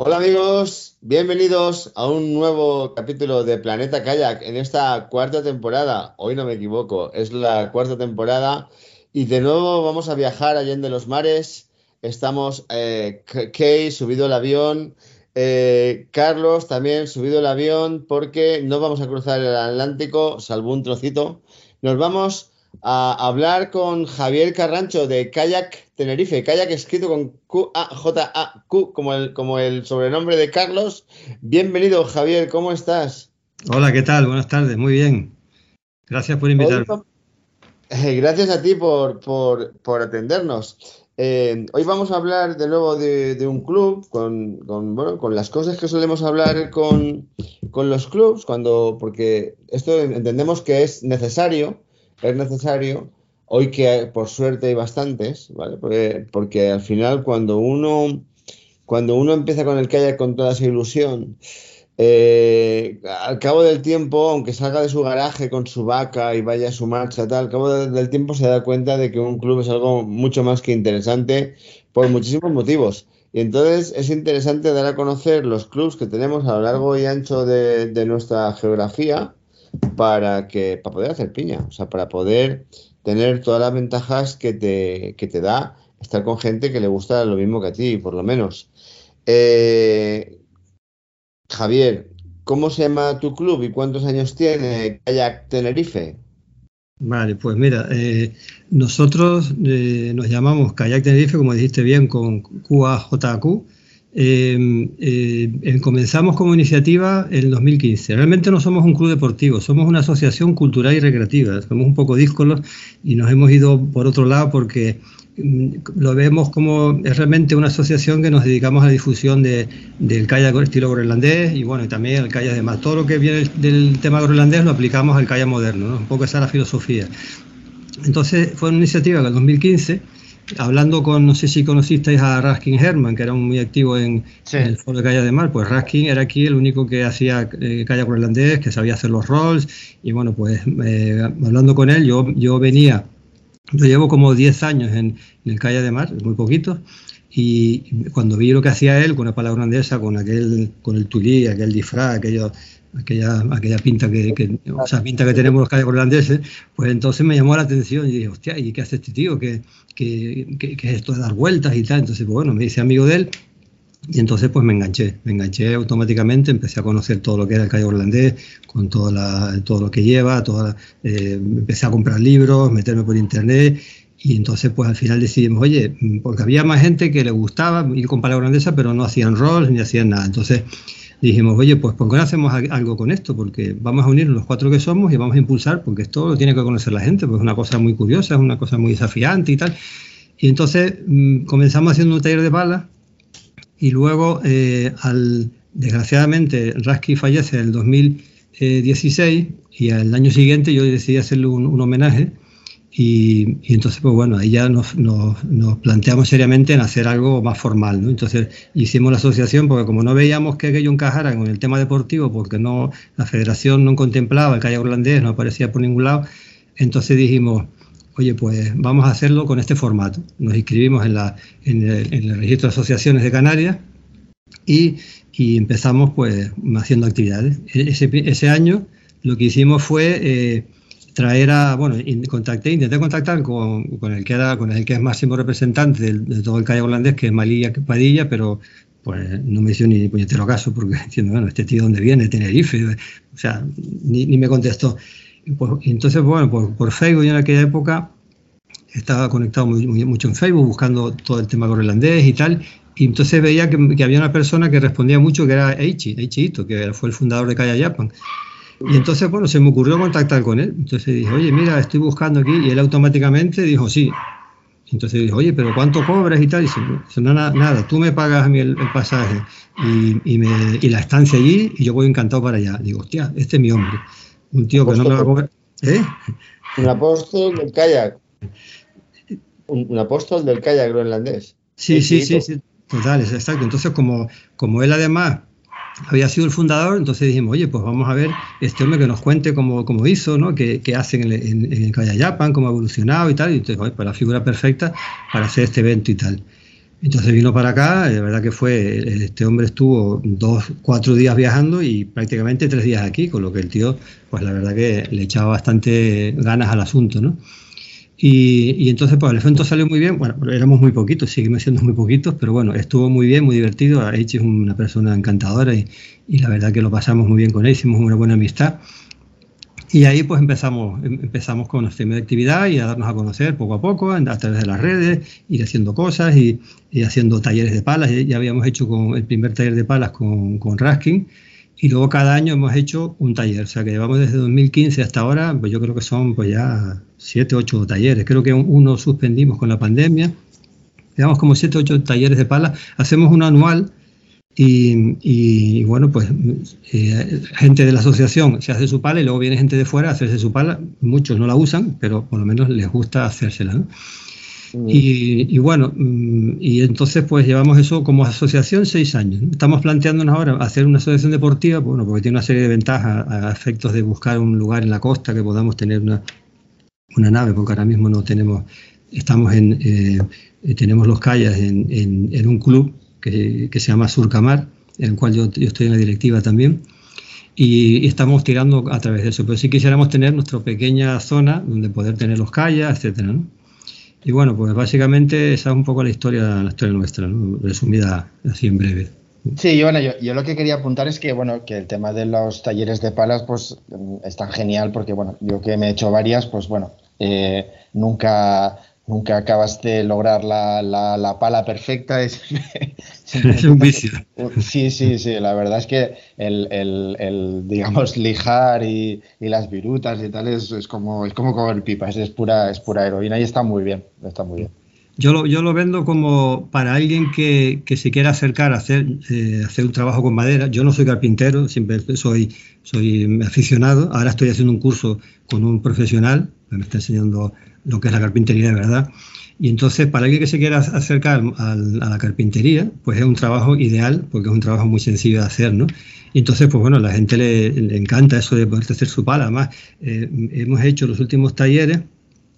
Hola amigos, bienvenidos a un nuevo capítulo de Planeta Kayak en esta cuarta temporada. Hoy no me equivoco, es la cuarta temporada y de nuevo vamos a viajar allende los mares. Estamos eh, Kay subido al avión, eh, Carlos también subido al avión porque no vamos a cruzar el Atlántico, salvo un trocito. Nos vamos a hablar con Javier Carrancho de Kayak Tenerife. Kayak escrito con Q-A-J-A-Q, como el, como el sobrenombre de Carlos. Bienvenido, Javier, ¿cómo estás? Hola, ¿qué tal? Buenas tardes, muy bien. Gracias por invitarme. Gracias a ti por, por, atendernos. Eh, hoy vamos a hablar de nuevo de, un club con, con, bueno, con las cosas que solemos hablar con, con los clubs, cuando, porque esto entendemos que es necesario es necesario, hoy que por suerte hay bastantes, ¿vale? Porque, al final cuando uno, cuando uno empieza con el kayak con toda esa ilusión, eh, al cabo del tiempo, aunque salga de su garaje con su vaca y vaya a su marcha, tal, al cabo del tiempo se da cuenta de que un club es algo mucho más que interesante por muchísimos motivos. Y entonces es interesante dar a conocer los clubs que tenemos a lo largo y ancho de nuestra geografía para que para poder hacer piña, o sea, para poder tener todas las ventajas que te, que te da estar con gente que le gusta lo mismo que a ti, por lo menos. Eh, Javier, ¿cómo se llama tu club y cuántos años tiene Kayak Tenerife? Vale, pues mira, eh, nosotros eh, nos llamamos Kayak Tenerife, como dijiste bien, con QAJQ Em, eh, comenzamos como iniciativa en 2015. Realmente no somos un club deportivo, somos una asociación cultural y recreativa. Somos un poco díscolos y nos hemos ido por otro lado porque mm, lo vemos como es realmente una asociación que nos dedicamos a la difusión de, del kayak estilo groenlandés y bueno, y también el kayak de Todo lo que viene del, tema groenlandés lo aplicamos al kayak moderno, un poco esa es la filosofía. Entonces fue una iniciativa que en 2015 hablando con, no sé si conocisteis a Raskin Herman, que era muy activo en, el foro de Calle de Mar, pues Raskin era aquí el único que hacía eh, kayak groenlandés, que sabía hacer los rolls, y bueno, pues eh, hablando con él, yo, yo venía, yo llevo como 10 años en, el Calle de Mar, muy poquito, y cuando vi lo que hacía él con la palabra holandesa, con aquel, con el tulí, aquel disfraz, aquello aquella, aquella pinta que, o sea, pinta que tenemos los calles holandeses, pues entonces me llamó la atención y dije, hostia, ¿y qué hace este tío? ¿Qué, qué, es esto de dar vueltas y tal? Entonces, pues bueno, me hice amigo de él y entonces pues me enganché, me enganché automáticamente, empecé a conocer todo lo que era el calle holandés, con toda la, todo lo que lleva, toda, eh, empecé a comprar libros, meterme por internet y entonces pues al final decidimos, oye, porque había más gente que le gustaba ir con palabra holandesa, pero no hacían rolls ni hacían nada. Entonces dijimos, oye, pues ¿por qué no hacemos algo con esto? Porque vamos a unir los cuatro que somos y vamos a impulsar, porque esto lo tiene que conocer la gente, porque es una cosa muy curiosa, es una cosa muy desafiante y tal. Y entonces mm, comenzamos haciendo un taller de balas y luego, eh, al, desgraciadamente, Rasky fallece en el 2016 y al año siguiente yo decidí hacerle un homenaje y, entonces, pues bueno, ahí ya nos, planteamos seriamente en hacer algo más formal, ¿no? Entonces hicimos la asociación porque como no veíamos que aquello encajara con el tema deportivo, porque no la federación no contemplaba el kayak holandés, no aparecía por ningún lado, entonces dijimos, oye, pues vamos a hacerlo con este formato. Nos inscribimos en, la, en, el, registro de asociaciones de Canarias y, empezamos pues haciendo actividades. E-, ese, ese, año lo que hicimos fue... Eh, traer a, bueno, contacté, intenté contactar con, con, el que era, con el que es máximo representante de, todo el calle holandés, que es Malilla Padilla, pero pues no me hizo ni puñetero caso, porque diciendo, bueno, este tío dónde viene, Tenerife, o sea, ni, ni me contestó. Pues, entonces, bueno, por, por, Facebook yo en aquella época estaba conectado muy, mucho en Facebook, buscando todo el tema groenlandés y tal, y entonces veía que, que, había una persona que respondía mucho, que era Eichi, Eichi Ito, que fue el fundador de Kaya Japan. Y entonces, bueno, se me ocurrió contactar con él. Entonces dije, oye, mira, estoy buscando aquí. Y él automáticamente dijo, sí. Entonces dijo, oye, pero ¿cuánto cobras y tal? Y dice, no, nada, nada, tú me pagas a mí el, pasaje y, me, y, la estancia allí y yo voy encantado para allá. Digo, hostia, este es mi hombre. Un tío que no me va a cobrar. ¿Eh? Un apóstol del kayak. Un, apóstol del kayak groenlandés. Sí, sí, sí, sí, total, exacto. Entonces, como, como él además había sido el fundador, entonces dijimos, oye, pues vamos a ver este hombre que nos cuente cómo, cómo hizo, ¿no? qué, qué hacen en, en, en, cómo ha evolucionado y tal. Y entonces, oye, pues la figura perfecta para hacer este evento y tal. Entonces vino para acá, de verdad que fue, este hombre estuvo dos, cuatro días viajando y prácticamente tres días aquí, con lo que el tío, pues la verdad que le echaba bastante ganas al asunto, ¿no? Y, entonces, pues el evento salió muy bien. Bueno, éramos muy poquitos, seguimos siendo muy poquitos, pero bueno, estuvo muy bien, muy divertido. H es una persona encantadora y, y, la verdad que lo pasamos muy bien con él, hicimos una buena amistad. Y ahí pues empezamos, em, empezamos con nuestra primera actividad y a darnos a conocer poco a poco a través de las redes, ir haciendo cosas y, haciendo talleres de palas. Ya habíamos hecho con el primer taller de palas con, con Raskin y luego cada año hemos hecho un taller. O sea que llevamos desde 2015 hasta ahora, pues yo creo que son pues ya siete, ocho talleres. Creo que uno suspendimos con la pandemia. Llevamos como siete, ocho talleres de palas. Hacemos uno anual y, bueno, pues eh, gente de la asociación se hace su pala y luego viene gente de fuera a hacerse su pala. Muchos no la usan, pero por lo menos les gusta hacérsela. Y, bueno, mm, y entonces pues llevamos eso como asociación seis años. Estamos planteándonos ahora hacer una asociación deportiva, bueno, porque tiene una serie de ventajas a efectos de buscar un lugar en la costa que podamos tener una, una nave, porque ahora mismo no tenemos, estamos en, eh, tenemos los callas en, en un club que, se llama Surcamar, en el cual yo, estoy en la directiva también, y, estamos tirando a través de eso. Pero sí quisiéramos tener nuestra pequeña zona donde poder tener los callas, etcétera, Y bueno, pues básicamente esa es un poco la historia, la historia nuestra, resumida así en breve. Sí, bueno, yo, yo, lo que quería apuntar es que, bueno, que el tema de los talleres de palas, pues es tan genial porque, bueno, yo que me he hecho varias, pues bueno, eh, nunca nunca acabas de lograr la, la, pala perfecta. Es, un vicio. Sí, sí, sí. La verdad es que el, el, el digamos, lijar y, y, las virutas y tal es, es, como, es como comer pipas, es pura, es pura heroína y está muy bien, está muy bien. Yo lo, yo lo vendo como para alguien que, que se quiera acercar a hacer, eh, hacer un trabajo con madera. Yo no soy carpintero, siempre soy, soy aficionado. Ahora estoy haciendo un curso con un profesional me está enseñando lo que es la carpintería de verdad. Y entonces, para alguien que se quiera acercar a la carpintería, pues es un trabajo ideal, porque es un trabajo muy sencillo de hacer, ¿no? Y entonces, pues bueno, a la gente le, encanta eso de poder hacer su pala. Además, eh, hemos hecho los últimos talleres,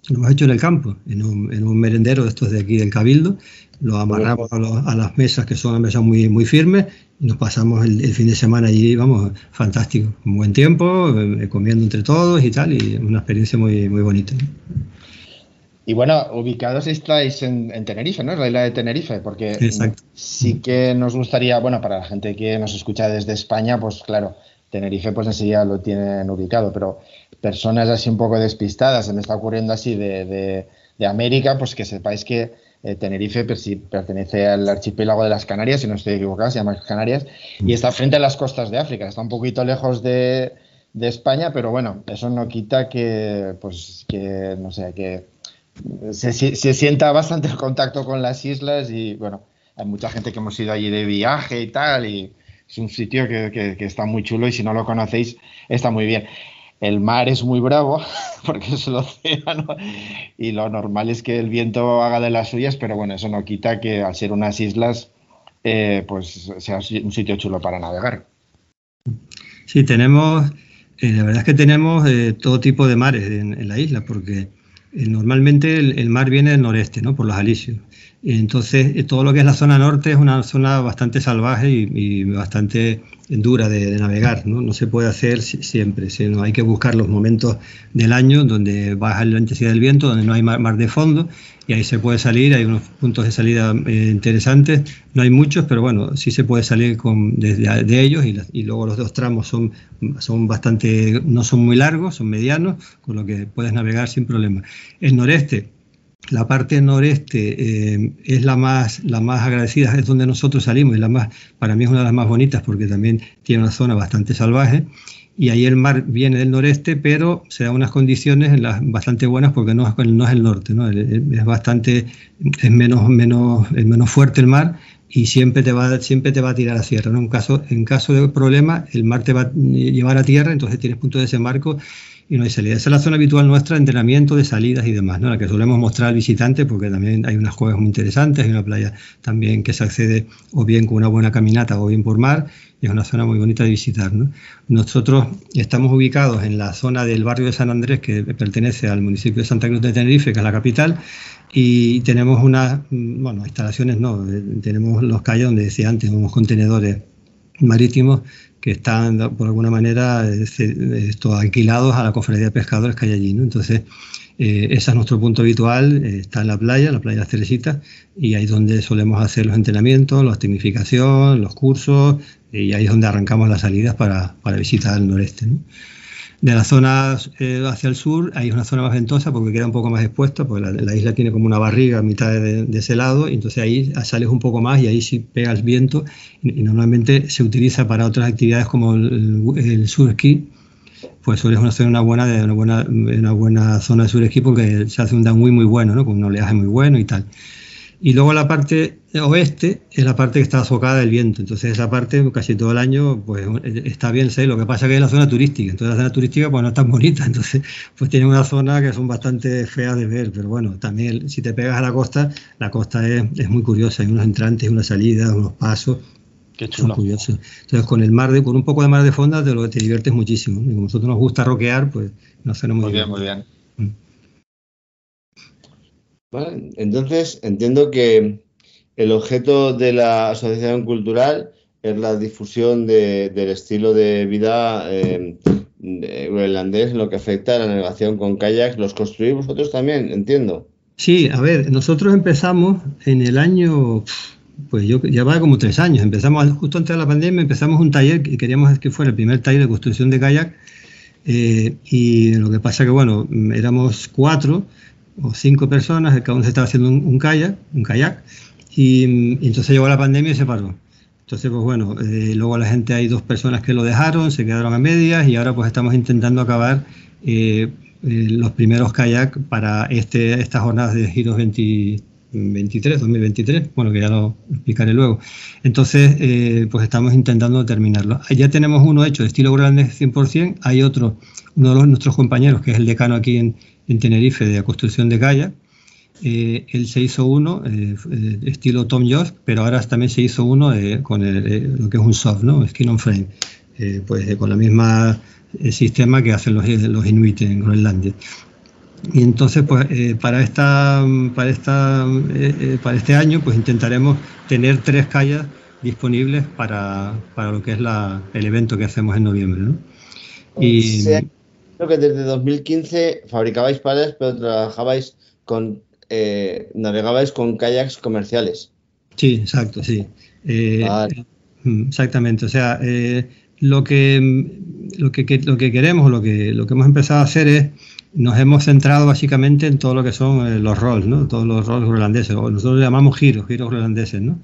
lo hemos hecho en el campo, en un, en un merendero de estos de aquí del Cabildo, lo amarramos a, a, las mesas que son mesas muy, muy firmes y nos pasamos el, fin de semana allí, vamos, fantástico, un buen tiempo, eh, comiendo entre todos y tal, y una experiencia muy, muy bonita. Y bueno, ubicados estáis en, Tenerife, ¿no? Es la isla de Tenerife, porque sí que nos gustaría, bueno, para la gente que nos escucha desde España, pues claro, Tenerife pues enseguida lo tienen ubicado, pero personas así un poco despistadas, se me está ocurriendo así de, de, América, pues que sepáis que eh, Tenerife pertenece al archipiélago de las Canarias, si no estoy equivocado, se llama Canarias, y está frente a las costas de África, está un poquito lejos de, de España, pero bueno, eso no quita que, pues, que, no sé, que se, sienta bastante el contacto con las islas y bueno, hay mucha gente que hemos ido allí de viaje y tal y es un sitio que, está muy chulo y si no lo conocéis está muy bien. El mar es muy bravo porque es el océano y lo normal es que el viento haga de las suyas, pero bueno, eso no quita que al ser unas islas eh, pues sea un sitio chulo para navegar. Sí, tenemos, eh, la verdad es que tenemos eh, todo tipo de mares en la isla porque normalmente el, mar viene del noreste, ¿no? por los alisios. Entonces, eh, todo lo que es la zona norte es una zona bastante salvaje y, bastante dura de, navegar. ¿no? se puede hacer siempre, hay que buscar los momentos del año donde baja la intensidad del viento, donde no hay mar de fondo y ahí se puede salir, hay unos puntos de salida eh, interesantes, no hay muchos, pero bueno, sí se puede salir con, de ellos y, luego los dos tramos son, son bastante, no son muy largos, son medianos, con lo que puedes navegar sin problema. El noreste, la parte noreste eh, es la más, la más agradecida, es donde nosotros salimos, y la más, para mí es una de las más bonitas porque también tiene una zona bastante salvaje y ahí el mar viene del noreste, pero se da unas condiciones bastante buenas porque no, no es el norte, ¿no? es bastante, es menos, menos, es menos fuerte el mar y siempre te va, siempre te va a tirar a tierra. ¿no? En, caso, en caso de problema, el mar te va a llevar a tierra, entonces tienes punto de desembarco y no hay salida. Esa es la zona habitual nuestra de entrenamiento, de salidas y demás, ¿no? la que solemos mostrar al visitante porque también hay unas cuevas muy interesantes, hay una playa también que se accede o bien con una buena caminata o bien por mar es una zona muy bonita de visitar. ¿no? Nosotros estamos ubicados en la zona del barrio de San Andrés que pertenece al municipio de Santa Cruz de Tenerife, que es la capital, y tenemos unas, bueno, instalaciones no, eh, tenemos los calles donde decía antes, unos contenedores marítimos que están por alguna manera esto, alquilados a la cofradía de pescadores que hay allí. Entonces, eh, ese es nuestro punto habitual, eh, está en la playa, la playa las Teresitas, y ahí es donde solemos hacer los entrenamientos, la tecnificación, los cursos, y ahí es donde arrancamos las salidas para, para visitar el noreste. ¿no? De la zona eh, hacia el sur, hay una zona más ventosa porque queda un poco más expuesta, porque la, isla tiene como una barriga a mitad de, ese lado, y entonces ahí sales un poco más y ahí sí pega el viento, y, normalmente se utiliza para otras actividades como el, sur ski, pues suele ser una buena, una buena, una buena zona de sur ski porque se hace un downwind muy bueno, ¿no? con un oleaje muy bueno y tal. Y luego la parte oeste es la parte que está socada del viento. Entonces esa parte casi todo el año pues está bien sé Lo que pasa es que es la zona turística. Entonces la zona turística pues no es tan bonita. Entonces pues tiene una zona que son bastante feas de ver. Pero bueno, también si te pegas a la costa, la costa es, es muy curiosa. Hay unos entrantes, unas salidas, unos pasos. Qué chulo. Son curiosos. Entonces con el mar, de, con un poco de mar de fonda te, lo, te diviertes muchísimo. Y como a nosotros nos gusta roquear, pues nos hace muy, muy bien. Muy bien, muy bien. Entonces, entiendo que el objeto de la asociación cultural es la difusión del estilo de vida eh, groenlandés en lo que afecta a la navegación con kayaks. ¿Los construís vosotros también? Entiendo. Sí, a ver, nosotros empezamos en el año, pues yo ya va como tres años, empezamos justo antes de la pandemia, empezamos un taller y queríamos que fuera el primer taller de construcción de kayak eh, y lo que pasa que, bueno, éramos cuatro o cinco personas, cada uno se estaba haciendo un, kayak, un kayak, y, entonces llegó la pandemia y se paró. Entonces, pues bueno, eh, luego la gente hay dos personas que lo dejaron, se quedaron a medias y ahora pues estamos intentando acabar eh, eh, los primeros kayak para este, estas jornadas de giros 2023, 2023, bueno, que ya lo explicaré luego. Entonces, pues estamos intentando terminarlo. Ya tenemos uno hecho de estilo grande 100%, hay otro, uno de nuestros compañeros, que es el decano aquí en, en Tenerife de la construcción de Gaia. Eh, él se hizo uno eh, eh, estilo Tom York, pero ahora también se hizo uno con lo que es un soft, ¿no? Skin on frame, pues con la misma sistema que hacen los, los Inuit en Groenlandia. Y entonces, pues para, esta, para, esta, para este año, pues intentaremos tener tres calles disponibles para, para lo que es la, el evento que hacemos en noviembre. ¿no? Y, que desde 2015 fabricabais palas, pero trabajabais con, eh, navegabais con kayaks comerciales. Sí, exacto, sí. Eh, mm, exactamente, o sea, eh, lo, que, lo, que, lo que queremos, lo que, lo que hemos empezado a hacer es, nos hemos centrado básicamente en todo lo que son los roles, ¿no? Todos los roles groenlandeses, nosotros lo llamamos giros, giros groenlandeses, ¿no?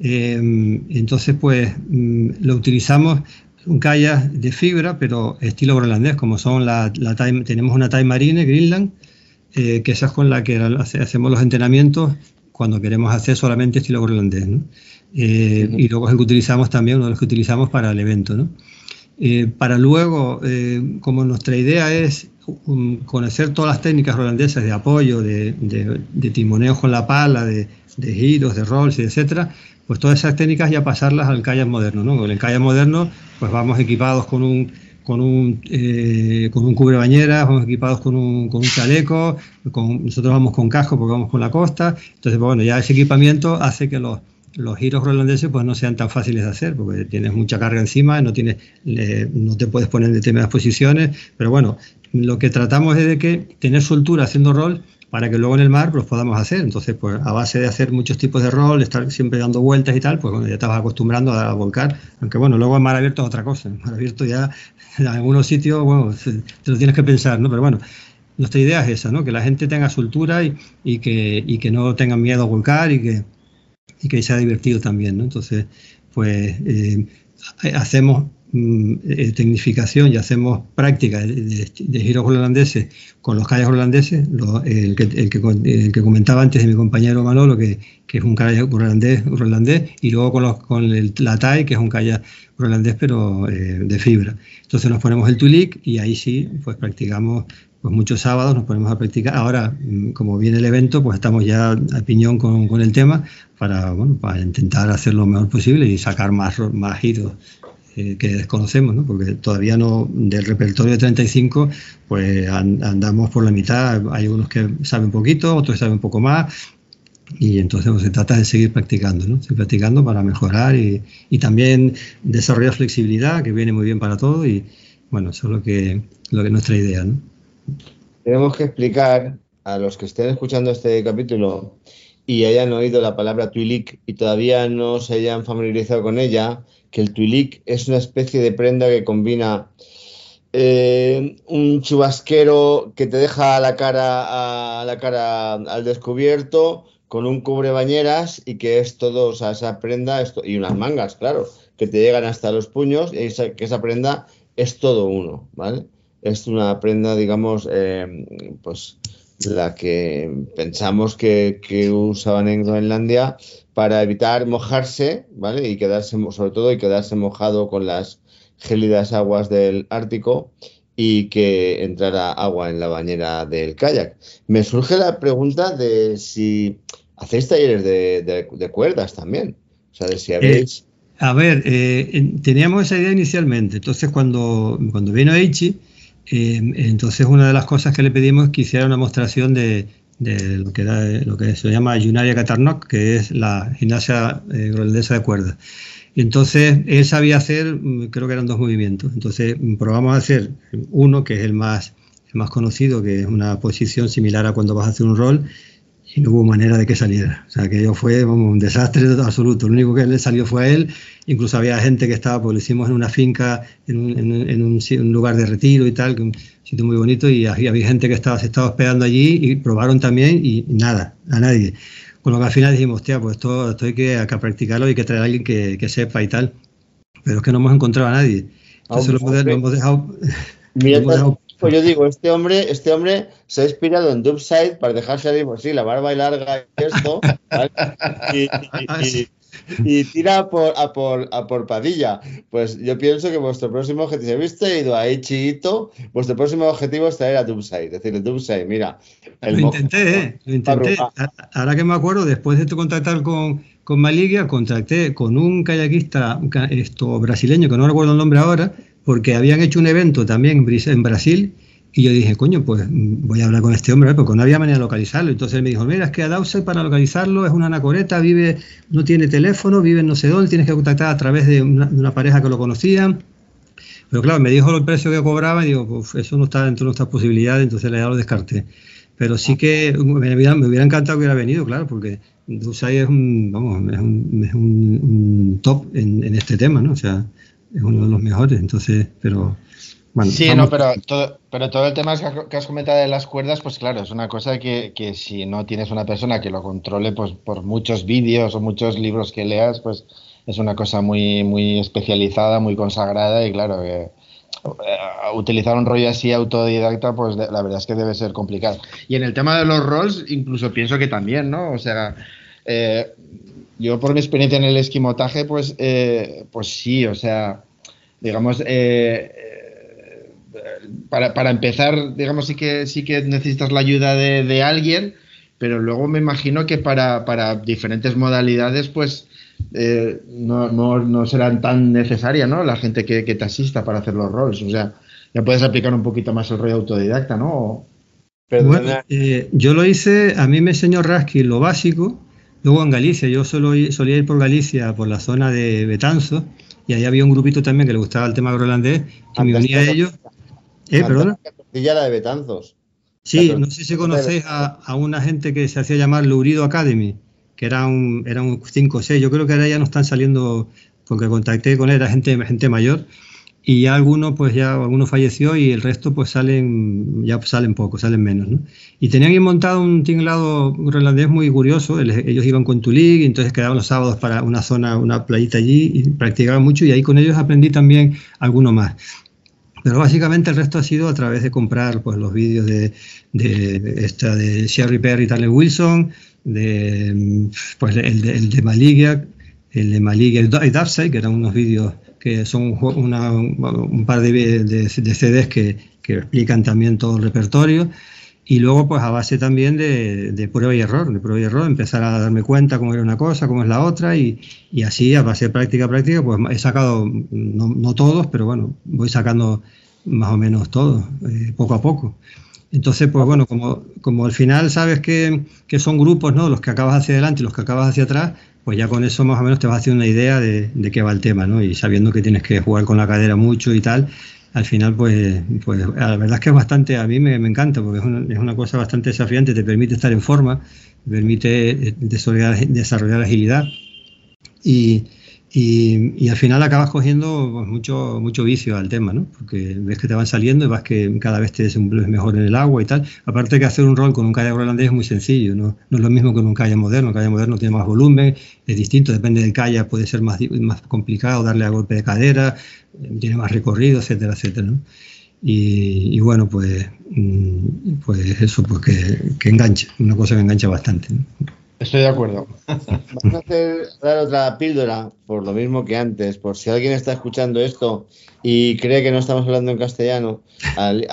entonces, pues, mm, lo utilizamos un kayak de fibra, pero estilo groenlandés, como son la, tenemos una Time Marine Greenland, eh, que esa es con la que hacemos los entrenamientos cuando queremos hacer solamente estilo groenlandés. Eh, y luego es el que utilizamos también, uno de los que utilizamos para el evento. Eh, para luego, como nuestra idea es um, conocer todas las técnicas holandesas de apoyo, de, de, timoneo con la pala, de, giros, de rolls, etcétera, pues todas esas técnicas ya pasarlas al kayak moderno, ¿no? Con el kayak moderno, pues vamos equipados con un con un, eh, con un cubre bañera, vamos equipados con un, con un chaleco, con, nosotros vamos con casco porque vamos con la costa, entonces pues bueno, ya ese equipamiento hace que los, los giros groenlandeses pues no sean tan fáciles de hacer porque tienes mucha carga encima, no tienes, no te puedes poner en determinadas posiciones, pero bueno, lo que tratamos es de que tener soltura haciendo rol para que luego en el mar los podamos hacer. Entonces, pues a base de hacer muchos tipos de rol, estar siempre dando vueltas y tal, pues bueno, ya vas acostumbrando a, volcar. Aunque bueno, luego en mar abierto es otra cosa. En mar abierto ya en algunos sitios, bueno, te lo tienes que pensar, ¿no? Pero bueno, nuestra idea es esa, ¿no? Que la gente tenga soltura y, y que, y que no tengan miedo a volcar y que, y que sea divertido también, ¿no? Entonces, pues eh, hacemos eh, tecnificación y hacemos práctica de, giros holandeses con los kayaks holandeses, el, que, el, que, comentaba antes de mi compañero Manolo, que, que es un kayak holandés, holandés, y luego con, los, con el, la TAI, que es un kayak holandés pero eh, de fibra. Entonces nos ponemos el tulik y ahí sí, pues practicamos pues muchos sábados nos ponemos a practicar. Ahora, mm, como viene el evento, pues estamos ya a piñón con, con el tema para, bueno, para intentar hacer lo mejor posible y sacar más, más giros eh, que desconocemos, ¿no? porque todavía no, del repertorio de 35, pues andamos por la mitad. Hay unos que saben poquito, otros saben un poco más. Y entonces se trata de seguir practicando, ¿no? Seguir practicando para mejorar y, también desarrollar flexibilidad, que viene muy bien para todo. Y bueno, eso es lo que, lo que es nuestra idea, tenemos que explicar a los que estén escuchando este capítulo y hayan oído la palabra Twilik y todavía no se hayan familiarizado con ella, que el Twilik es una especie de prenda que combina eh, un chubasquero que te deja la cara a la cara al descubierto con un cubre bañeras y que es todo, o sea, esa prenda y unas mangas, claro, que te llegan hasta los puños y que esa prenda es todo uno, ¿vale? es una prenda, digamos, eh, pues la que pensamos que, usaban en Groenlandia para evitar mojarse, ¿vale? Y quedarse, sobre todo, y quedarse mojado con las gélidas aguas del Ártico y que entrara agua en la bañera del kayak. Me surge la pregunta de si hacéis talleres de, cuerdas también. O sea, de si habéis... Eh, a ver, eh, teníamos esa idea inicialmente. Entonces, cuando, cuando vino Eichi, Em, entonces, una de las cosas que le pedimos es que hiciera una demostración de, lo, que lo que se llama Junaria Katarnok, que es la gimnasia eh, de cuerdas. Y entonces, él sabía hacer, mm, creo que eran dos movimientos. Entonces, mm, probamos a hacer uno, que es el más, más conocido, que es una posición similar a cuando vas a hacer un rol, y no hubo manera de que saliera. O sea, que ello fue un desastre absoluto. Lo único que le salió fue a él. Incluso había gente que estaba, pues lo hicimos en una finca, en un, lugar de retiro y tal, un sitio muy bonito, y había, gente que estaba, se estaba hospedando allí y probaron también y nada, a nadie. Con lo que al final dijimos, hostia, pues esto, esto hay que, acá practicarlo, hay que traer a alguien que, sepa y tal. Pero es que no hemos encontrado a nadie. Entonces lo, hemos, dejado... Pues yo digo, este hombre, este hombre se ha inspirado en Dubside para dejarse ahí, pues sí, la barba y larga y esto, y, tira por, a, por, a por Padilla. Pues yo pienso que vuestro próximo objetivo, si habéis ido a Ichito, vuestro próximo objetivo es traer a Dubside, es decir, Dubside, mira. lo intenté, ¿eh? lo intenté. Ahora que me acuerdo, después de contactar con, con Maligia, contacté con un kayakista esto, brasileño, que no recuerdo el nombre ahora, porque habían hecho un evento también en Brasil y yo dije, coño, pues voy a hablar con este hombre, porque no había manera de localizarlo. Entonces él me dijo, mira, es que a para localizarlo es una anacoreta, vive, no tiene teléfono, vive en no sé dónde, tienes que contactar a través de una, pareja que lo conocían. Pero claro, me dijo el precio que cobraba y digo, pues eso no está dentro de nuestras posibilidades, entonces ya lo descarté. Pero sí que me hubiera, me hubiera encantado que hubiera venido, claro, porque Dusai es un, vamos, es un, es un, top en, en, este tema, ¿no? O sea, es uno de los mejores, entonces, pero... Bueno, sí, no, pero todo, pero todo el tema que has comentado de las cuerdas, pues claro, es una cosa que, que si no tienes una persona que lo controle, pues por muchos vídeos o muchos libros que leas, pues es una cosa muy, muy especializada, muy consagrada y claro, eh, utilizar un rollo así autodidacta, pues la verdad es que debe ser complicado. Y en el tema de los roles, incluso pienso que también, ¿no? O sea, eh, yo por mi experiencia en el esquimotaje, pues, eh, pues sí, o sea, digamos, eh, eh, para, para, empezar, digamos, sí que, sí que necesitas la ayuda de, alguien, pero luego me imagino que para, para diferentes modalidades, pues no, no, no, serán tan necesarias, ¿no? La gente que, te asista para hacer los roles, o sea, ya puedes aplicar un poquito más el rollo autodidacta, ¿no? Bueno, yo lo hice, a mí me enseñó Rasky lo básico, Luego en Galicia, yo solo solía ir por Galicia, por la zona de Betanzo, y ahí había un grupito también que le gustaba el tema groenlandés, que me unía a ellos. ¿Eh, perdona? la de Betanzos. Sí, no sé si conocéis a, una gente que se hacía llamar Lurido Academy, que era un, un 5 o 6. Yo creo que ahora ya no están saliendo, porque contacté con él, era gente, gente mayor. Y ya algunos pues ya alguno falleció y el resto pues salen ya salen pocos, salen menos, ¿no? Y tenían montado un tinglado groenlandés muy curioso, ellos iban con Tulig y entonces quedaban los sábados para una zona, una playita allí y practicaban mucho y ahí con ellos aprendí también alguno más. Pero básicamente el resto ha sido a través de comprar pues, los vídeos de, de, esta, de Sherry Perry y Tyler Wilson, de, pues, el, de, el de Maligia, el de Maligia y Darkseid, que eran unos vídeos que son un par de, de, CDs que, explican también todo el repertorio. Y luego, pues a base también de, prueba y error, de prueba y error, empezar a darme cuenta cómo era una cosa, cómo es la otra, y, y así, a base de práctica, práctica, pues he sacado, no, no todos, pero bueno, voy sacando más o menos todos, eh, poco a poco. Entonces, pues bueno, como, como al final sabes que, que, son grupos, ¿no? Los que acabas hacia adelante y los que acabas hacia atrás, pues ya con eso más o menos te vas haciendo una idea de, de qué va el tema, ¿no? Y sabiendo que tienes que jugar con la cadera mucho y tal, al final, pues, pues la verdad es que es bastante, a mí me, me encanta, porque es una, es una, cosa bastante desafiante, te permite estar en forma, te permite eh, desarrollar, desarrollar agilidad y, y, al final acabas cogiendo pues, mucho, mucho vicio al tema, ¿no? Porque ves que te van saliendo y vas que cada vez te desenvuelves mejor en el agua y tal. Aparte que hacer un rol con un kayak holandés es muy sencillo, ¿no? No es lo mismo que un kayak moderno. El kayak moderno tiene más volumen, es distinto, depende del kayak, puede ser más, más complicado darle a golpe de cadera, tiene más recorrido, etcétera, etcétera, y, bueno, pues, mm, pues eso, pues que, que engancha, una cosa que engancha bastante. ¿no? Estoy de acuerdo. Vamos a hacer, dar otra píldora, por lo mismo que antes, por si alguien está escuchando esto y cree que no estamos hablando en castellano, al,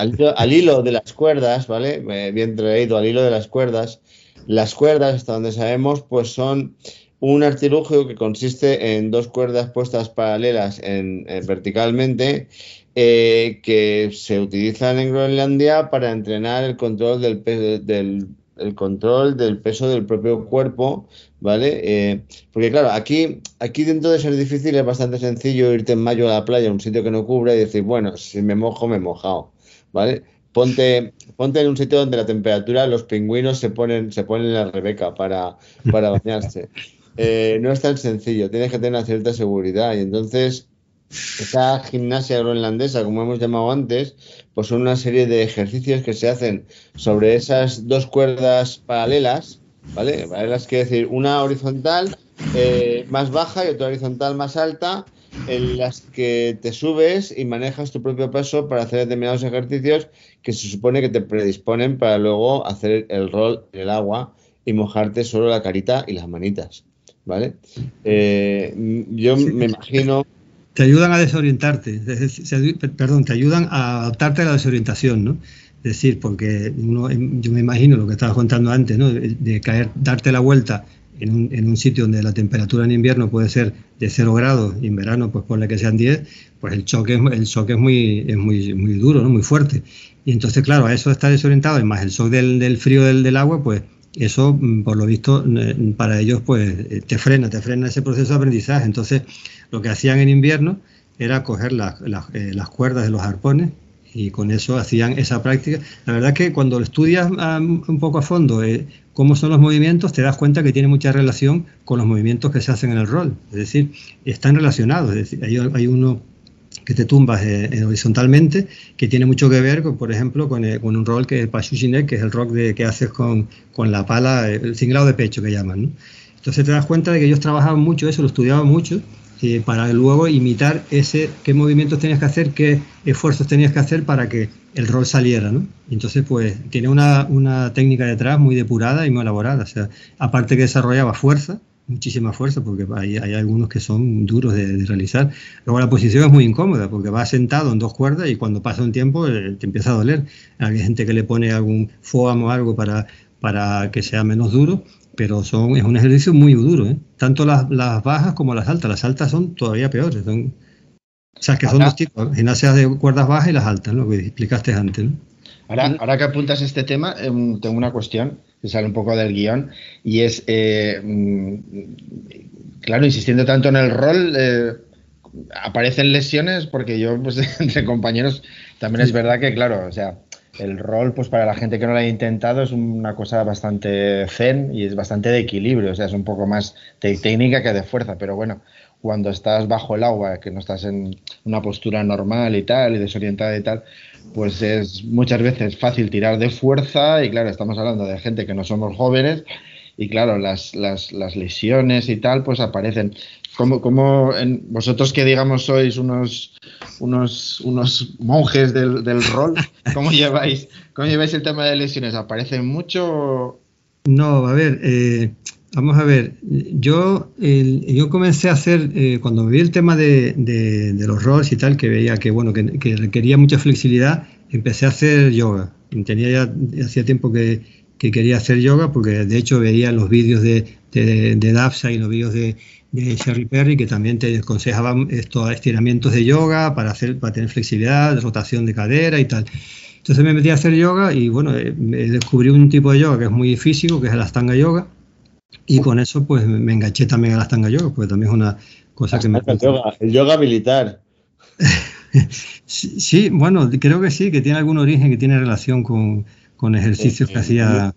hilo de las cuerdas, ¿vale? Bien traído, al hilo de las cuerdas. Las cuerdas, hasta donde sabemos, pues son un artilugio que consiste en dos cuerdas puestas paralelas en verticalmente eh, que se utilizan en Groenlandia para entrenar el control del, del el control del peso del propio cuerpo, ¿vale? Eh, porque claro, aquí, aquí dentro de ser difícil es bastante sencillo irte en mayo a la playa, a un sitio que no cubre, y decir, bueno, si me mojo, me he mojado, ¿vale? Ponte, ponte en un sitio donde la temperatura, los pingüinos se ponen, se ponen en la rebeca para, para bañarse. Eh, no es tan sencillo, tienes que tener una cierta seguridad y entonces esa gimnasia groenlandesa, como hemos llamado antes, pues son una serie de ejercicios que se hacen sobre esas dos cuerdas paralelas, ¿vale? Paralelas quiere decir una horizontal eh, más baja y otra horizontal más alta, en las que te subes y manejas tu propio peso para hacer determinados ejercicios que se supone que te predisponen para luego hacer el rol en el agua y mojarte solo la carita y las manitas, ¿vale? Eh, yo me imagino te ayudan a desorientarte, perdón, te ayudan a adaptarte a la desorientación, ¿no? Es decir, porque uno, yo me imagino lo que estabas contando antes, ¿no? De caer, darte la vuelta en un, en un, sitio donde la temperatura en invierno puede ser de 0 grados y en verano pues ponle que sean 10, pues el choque, el choque es, muy, es muy, muy duro, ¿no? muy fuerte. Y entonces, claro, a eso está desorientado, y más el shock del, del frío del, agua, pues eso, mm, por lo visto, para ellos, pues te frena, te frena ese proceso de aprendizaje. Entonces, lo que hacían en invierno era coger la, la, eh, las cuerdas de los arpones y con eso hacían esa práctica. La verdad que cuando estudias um, un poco a fondo eh, cómo son los movimientos, te das cuenta que tiene mucha relación con los movimientos que se hacen en el rol. Es decir, están relacionados. Es decir, hay, hay uno que te tumbas eh, eh, horizontalmente, que tiene mucho que ver, con, por ejemplo, con, eh, con un rol que es el Pashushinek, que es el rock de, que haces con, con la pala, el cinglado de pecho que llaman. ¿no? Entonces te das cuenta de que ellos trabajaban mucho eso, lo estudiaban mucho, para luego imitar ese qué movimientos tenías que hacer, qué esfuerzos tenías que hacer para que el rol saliera, ¿no? Entonces, pues, tiene una, una técnica detrás muy depurada y muy elaborada. O sea, aparte que desarrollaba fuerza, muchísima fuerza, porque hay, hay algunos que son duros de, de, realizar. Luego la posición es muy incómoda, porque vas sentado en dos cuerdas y cuando pasa un tiempo eh, te empieza a doler. Hay gente que le pone algún foam o algo para, para que sea menos duro pero son, es un ejercicio muy duro, ¿eh? tanto las, las, bajas como las altas. Las altas son todavía peores. Son, o sea, que son dos tipos, gimnasias de cuerdas bajas y las altas, lo que explicaste antes. ¿no? Ahora, ahora que apuntas este tema, eh, tengo una cuestión que sale un poco del guion y es, eh, claro, insistiendo tanto en el rol, eh, aparecen lesiones porque yo, pues, entre compañeros, también es verdad que, claro, o sea, el rol, pues para la gente que no lo ha intentado, es una cosa bastante zen y es bastante de equilibrio, o sea, es un poco más de técnica que de fuerza, pero bueno, cuando estás bajo el agua, que no estás en una postura normal y tal, y desorientada y tal, pues es muchas veces fácil tirar de fuerza y claro, estamos hablando de gente que no somos jóvenes y claro, las, las, las lesiones y tal pues aparecen. Como, como en, vosotros que digamos sois unos, unos, unos monjes del, del rol, ¿cómo lleváis, ¿cómo lleváis el tema de lesiones? ¿Aparecen mucho? No, a ver, eh, vamos a ver, yo, yo comencé a hacer, eh, cuando vi el tema de, de, los roles y tal, que veía que, bueno, que, que, requería mucha flexibilidad, empecé a hacer yoga. Tenía ya, hacía tiempo que, que quería hacer yoga, porque de hecho veía los vídeos de, de, de Dapsa y los vídeos de, de Sherry Perry, que también te aconsejaban estos estiramientos de yoga para, hacer, para tener flexibilidad, rotación de cadera y tal. Entonces me metí a hacer yoga y bueno, eh, descubrí un tipo de yoga que es muy físico, que es el Astanga Yoga. Y con eso pues me enganché también a la Astanga Yoga, porque también es una cosa que me... Yoga, el yoga militar. sí, bueno, creo que sí, que tiene algún origen, que tiene relación con, con ejercicios que hacía...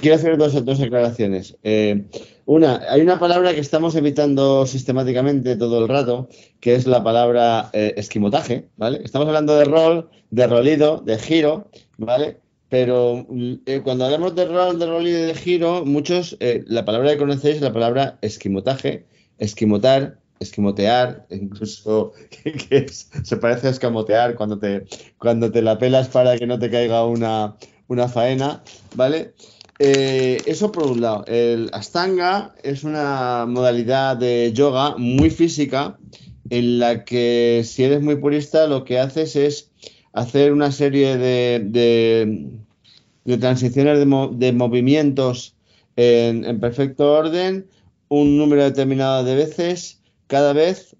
quiero hacer dos, dos aclaraciones. Eh, una, hay una palabra que estamos evitando sistemáticamente todo el rato, que es la palabra eh, esquimotaje, ¿vale? Estamos hablando de rol, de rolido, de giro, ¿vale? Pero eh, cuando hablamos de rol, de rolido y de giro, muchos, la palabra que conocéis es la palabra esquimotaje, esquimotar, esquimotear, incluso que, se parece a escamotear cuando te, cuando te la pelas para que no te caiga una, una faena, ¿vale? Eh, eso por un lado. El Astanga es una modalidad de yoga muy física en la que si eres muy purista lo que haces es hacer una serie de, de, transiciones de, movimientos en, perfecto orden, un número determinado de veces cada vez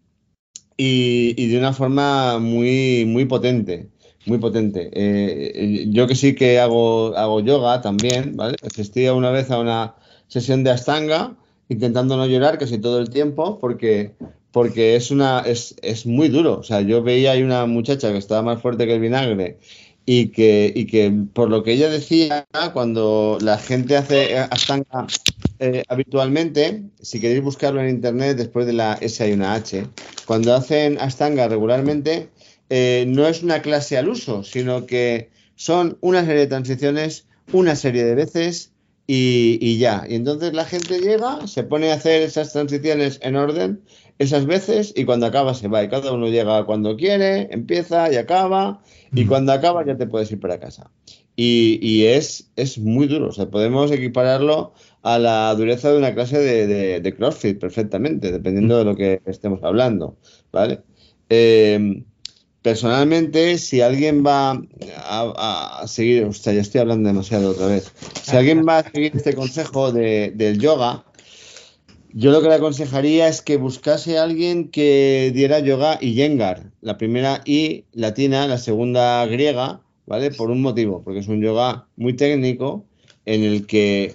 y, y de una forma muy, muy potente muy potente. Eh, eh, yo que sí que hago, hago yoga también, ¿vale? Asistí una vez a una sesión de Astanga intentando no llorar casi todo el tiempo porque, porque es, una, es, es muy duro. O sea, yo veía ahí una muchacha que estaba más fuerte que el vinagre y que, y que por lo que ella decía, cuando la gente hace Astanga eh, habitualmente, si queréis buscarlo en internet después de la S hay una H, cuando hacen Astanga regularmente, eh, no es una clase al uso, sino que son una serie de transiciones, una serie de veces y, ya. Y entonces la gente llega, se pone a hacer esas transiciones en orden, esas veces, y cuando acaba se va. Y cada uno llega cuando quiere, empieza y acaba, y mm. cuando acaba ya te puedes ir para casa. Y, es, es muy duro, o sea, podemos equipararlo a la dureza de una clase de, de, CrossFit perfectamente, dependiendo de lo que estemos hablando, ¿vale? Eh, personalmente, si alguien va a, seguir, o sea, ya estoy hablando demasiado otra vez, si alguien va a seguir este consejo del yoga, yo lo que le aconsejaría es que buscase a alguien que diera yoga y yengar, la primera I latina, la segunda griega, ¿vale? Por un motivo, porque es un yoga muy técnico en el que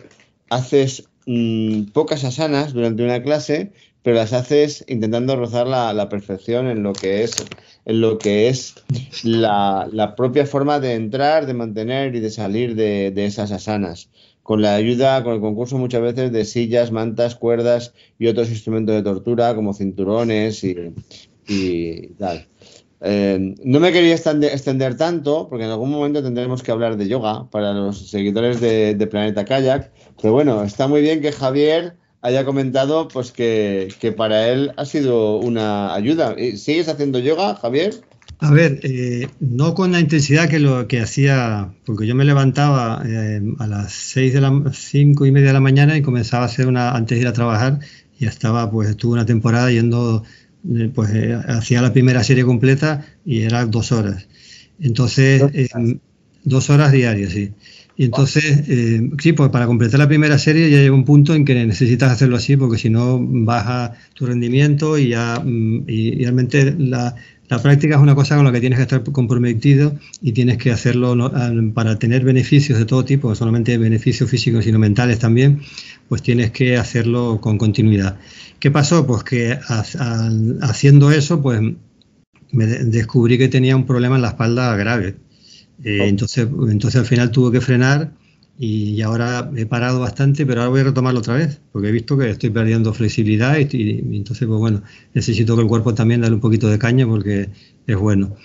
haces mm, pocas asanas durante una clase, pero las haces intentando rozar la, perfección en lo que es, lo que es la, propia forma de entrar, de mantener y de salir de, esas asanas. Con la ayuda, con el concurso muchas veces de sillas, mantas, cuerdas y otros instrumentos de tortura como cinturones y, tal. Eh, no me quería extender, tanto, porque en algún momento tendremos que hablar de yoga para los seguidores de, de Planeta Kayak. Pero bueno, está muy bien que Javier haya comentado pues que, para él ha sido una ayuda. ¿Sigues haciendo yoga, Javier? A ver, eh, no con la intensidad que lo que hacía, porque yo me levantaba eh, a las seis de las cinco y media de la mañana y comenzaba a hacer una antes de ir a trabajar y estaba pues estuve una temporada yendo eh, pues hacía la primera serie completa y era dos horas. Entonces, dos horas diarias, sí. Y entonces, eh, sí, pues para completar la primera serie ya llega un punto en que necesitas hacerlo así, porque si no baja tu rendimiento y ya mm, y, realmente la, práctica es una cosa con la que tienes que estar comprometido y tienes que hacerlo para tener beneficios de todo tipo, solamente beneficios físicos, sino mentales también, pues tienes que hacerlo con continuidad. ¿Qué pasó? Pues que haciendo eso, pues me descubrí que tenía un problema en la espalda grave. Eh, entonces, entonces al final tuve que frenar y ahora he parado bastante, pero ahora voy a retomarlo otra vez, porque he visto que estoy perdiendo flexibilidad y, entonces, pues bueno, necesito que el cuerpo también dale un poquito de caña porque es bueno.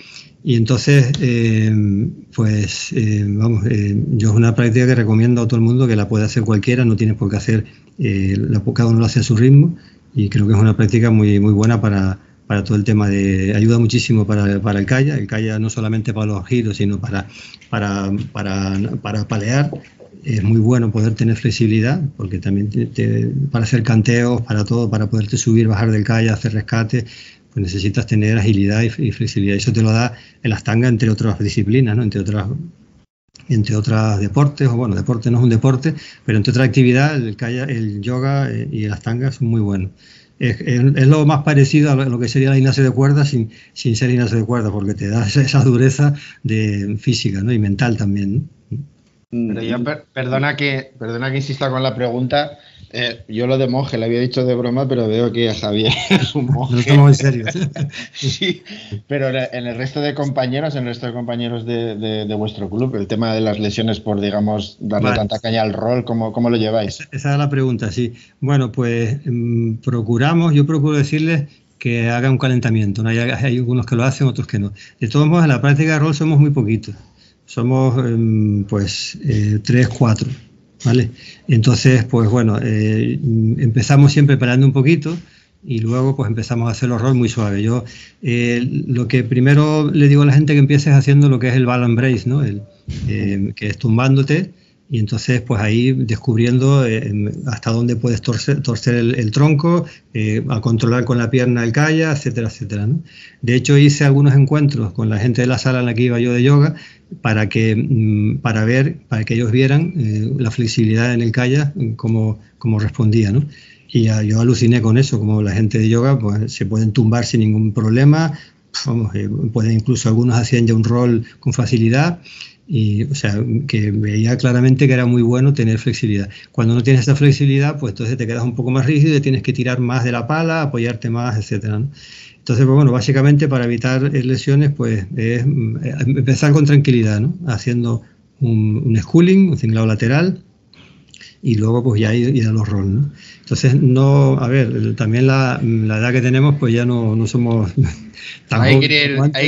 Y entonces, eh, pues eh, vamos, eh, yo es una práctica que recomiendo a todo el mundo que la puede hacer cualquiera, no tienes por qué hacer, la, cada uno lo hace a su ritmo y creo que es una práctica muy, muy buena para, para todo el tema de ayuda muchísimo para, para el calla, el calla no solamente para los giros, sino para, para, para, para palear. Es muy bueno poder tener flexibilidad, porque también para hacer canteos, para todo, para poderte subir, bajar del calla, hacer rescate, pues necesitas tener agilidad y, flexibilidad. Eso te lo da en las tangas, entre otras disciplinas, entre otras entre otros deportes, o bueno, deporte no es un deporte, pero entre otra actividad, el, el yoga eh, y las tangas son muy buenos es, lo más parecido a lo que sería la gimnasia de cuerdas sin, sin ser gimnasia de cuerdas, porque te da esa, dureza de física ¿no? y mental también. Pero yo, perdona, que, perdona que insista con la pregunta, eh, yo lo de monje le había dicho de broma, pero veo que Javier es un monje. Lo en serio. sí, pero en el resto de compañeros, en el resto de compañeros de, vuestro club, el tema de las lesiones por, digamos, darle tanta caña al rol, ¿cómo, ¿cómo, lo lleváis? Esa es la pregunta, sí. Bueno, pues mm, procuramos, yo procuro decirles que haga un calentamiento. ¿no? Hay, hay, algunos que lo hacen, otros que no. De todos modos, en la práctica de rol somos muy poquitos. Somos, em, pues, eh, tres, cuatro ¿vale? Entonces, pues bueno, eh, empezamos siempre parando un poquito y luego pues empezamos a hacer los roles muy suaves. Yo eh, lo que primero le digo a la gente que empieces haciendo lo que es el ball and brace, ¿no? El, eh, que es tumbándote y entonces pues ahí descubriendo hasta dónde puedes torcer, torcer el, tronco, a controlar con la pierna el calla, etcétera, etcétera. ¿no? De hecho hice algunos encuentros con la gente de la sala en la que iba yo de yoga para que mm, para ver para que ellos vieran eh, la flexibilidad en el kayak como, como respondía ¿no? y yo aluciné con eso como la gente de yoga pues se pueden tumbar sin ningún problema vamos eh, pueden incluso algunos hacían ya un rol con facilidad y o sea que veía claramente que era muy bueno tener flexibilidad cuando no tienes esa flexibilidad pues entonces te quedas un poco más rígido y tienes que tirar más de la pala apoyarte más etcétera ¿no? Entonces, pues bueno, básicamente para evitar lesiones, pues es mm, empezar con tranquilidad, ¿no? Haciendo un, un schooling, un cinglado lateral, y luego pues ya ir, a los roles, ¿no? Entonces, no, a ver, también la, edad que tenemos, pues ya no, no somos tan Hay que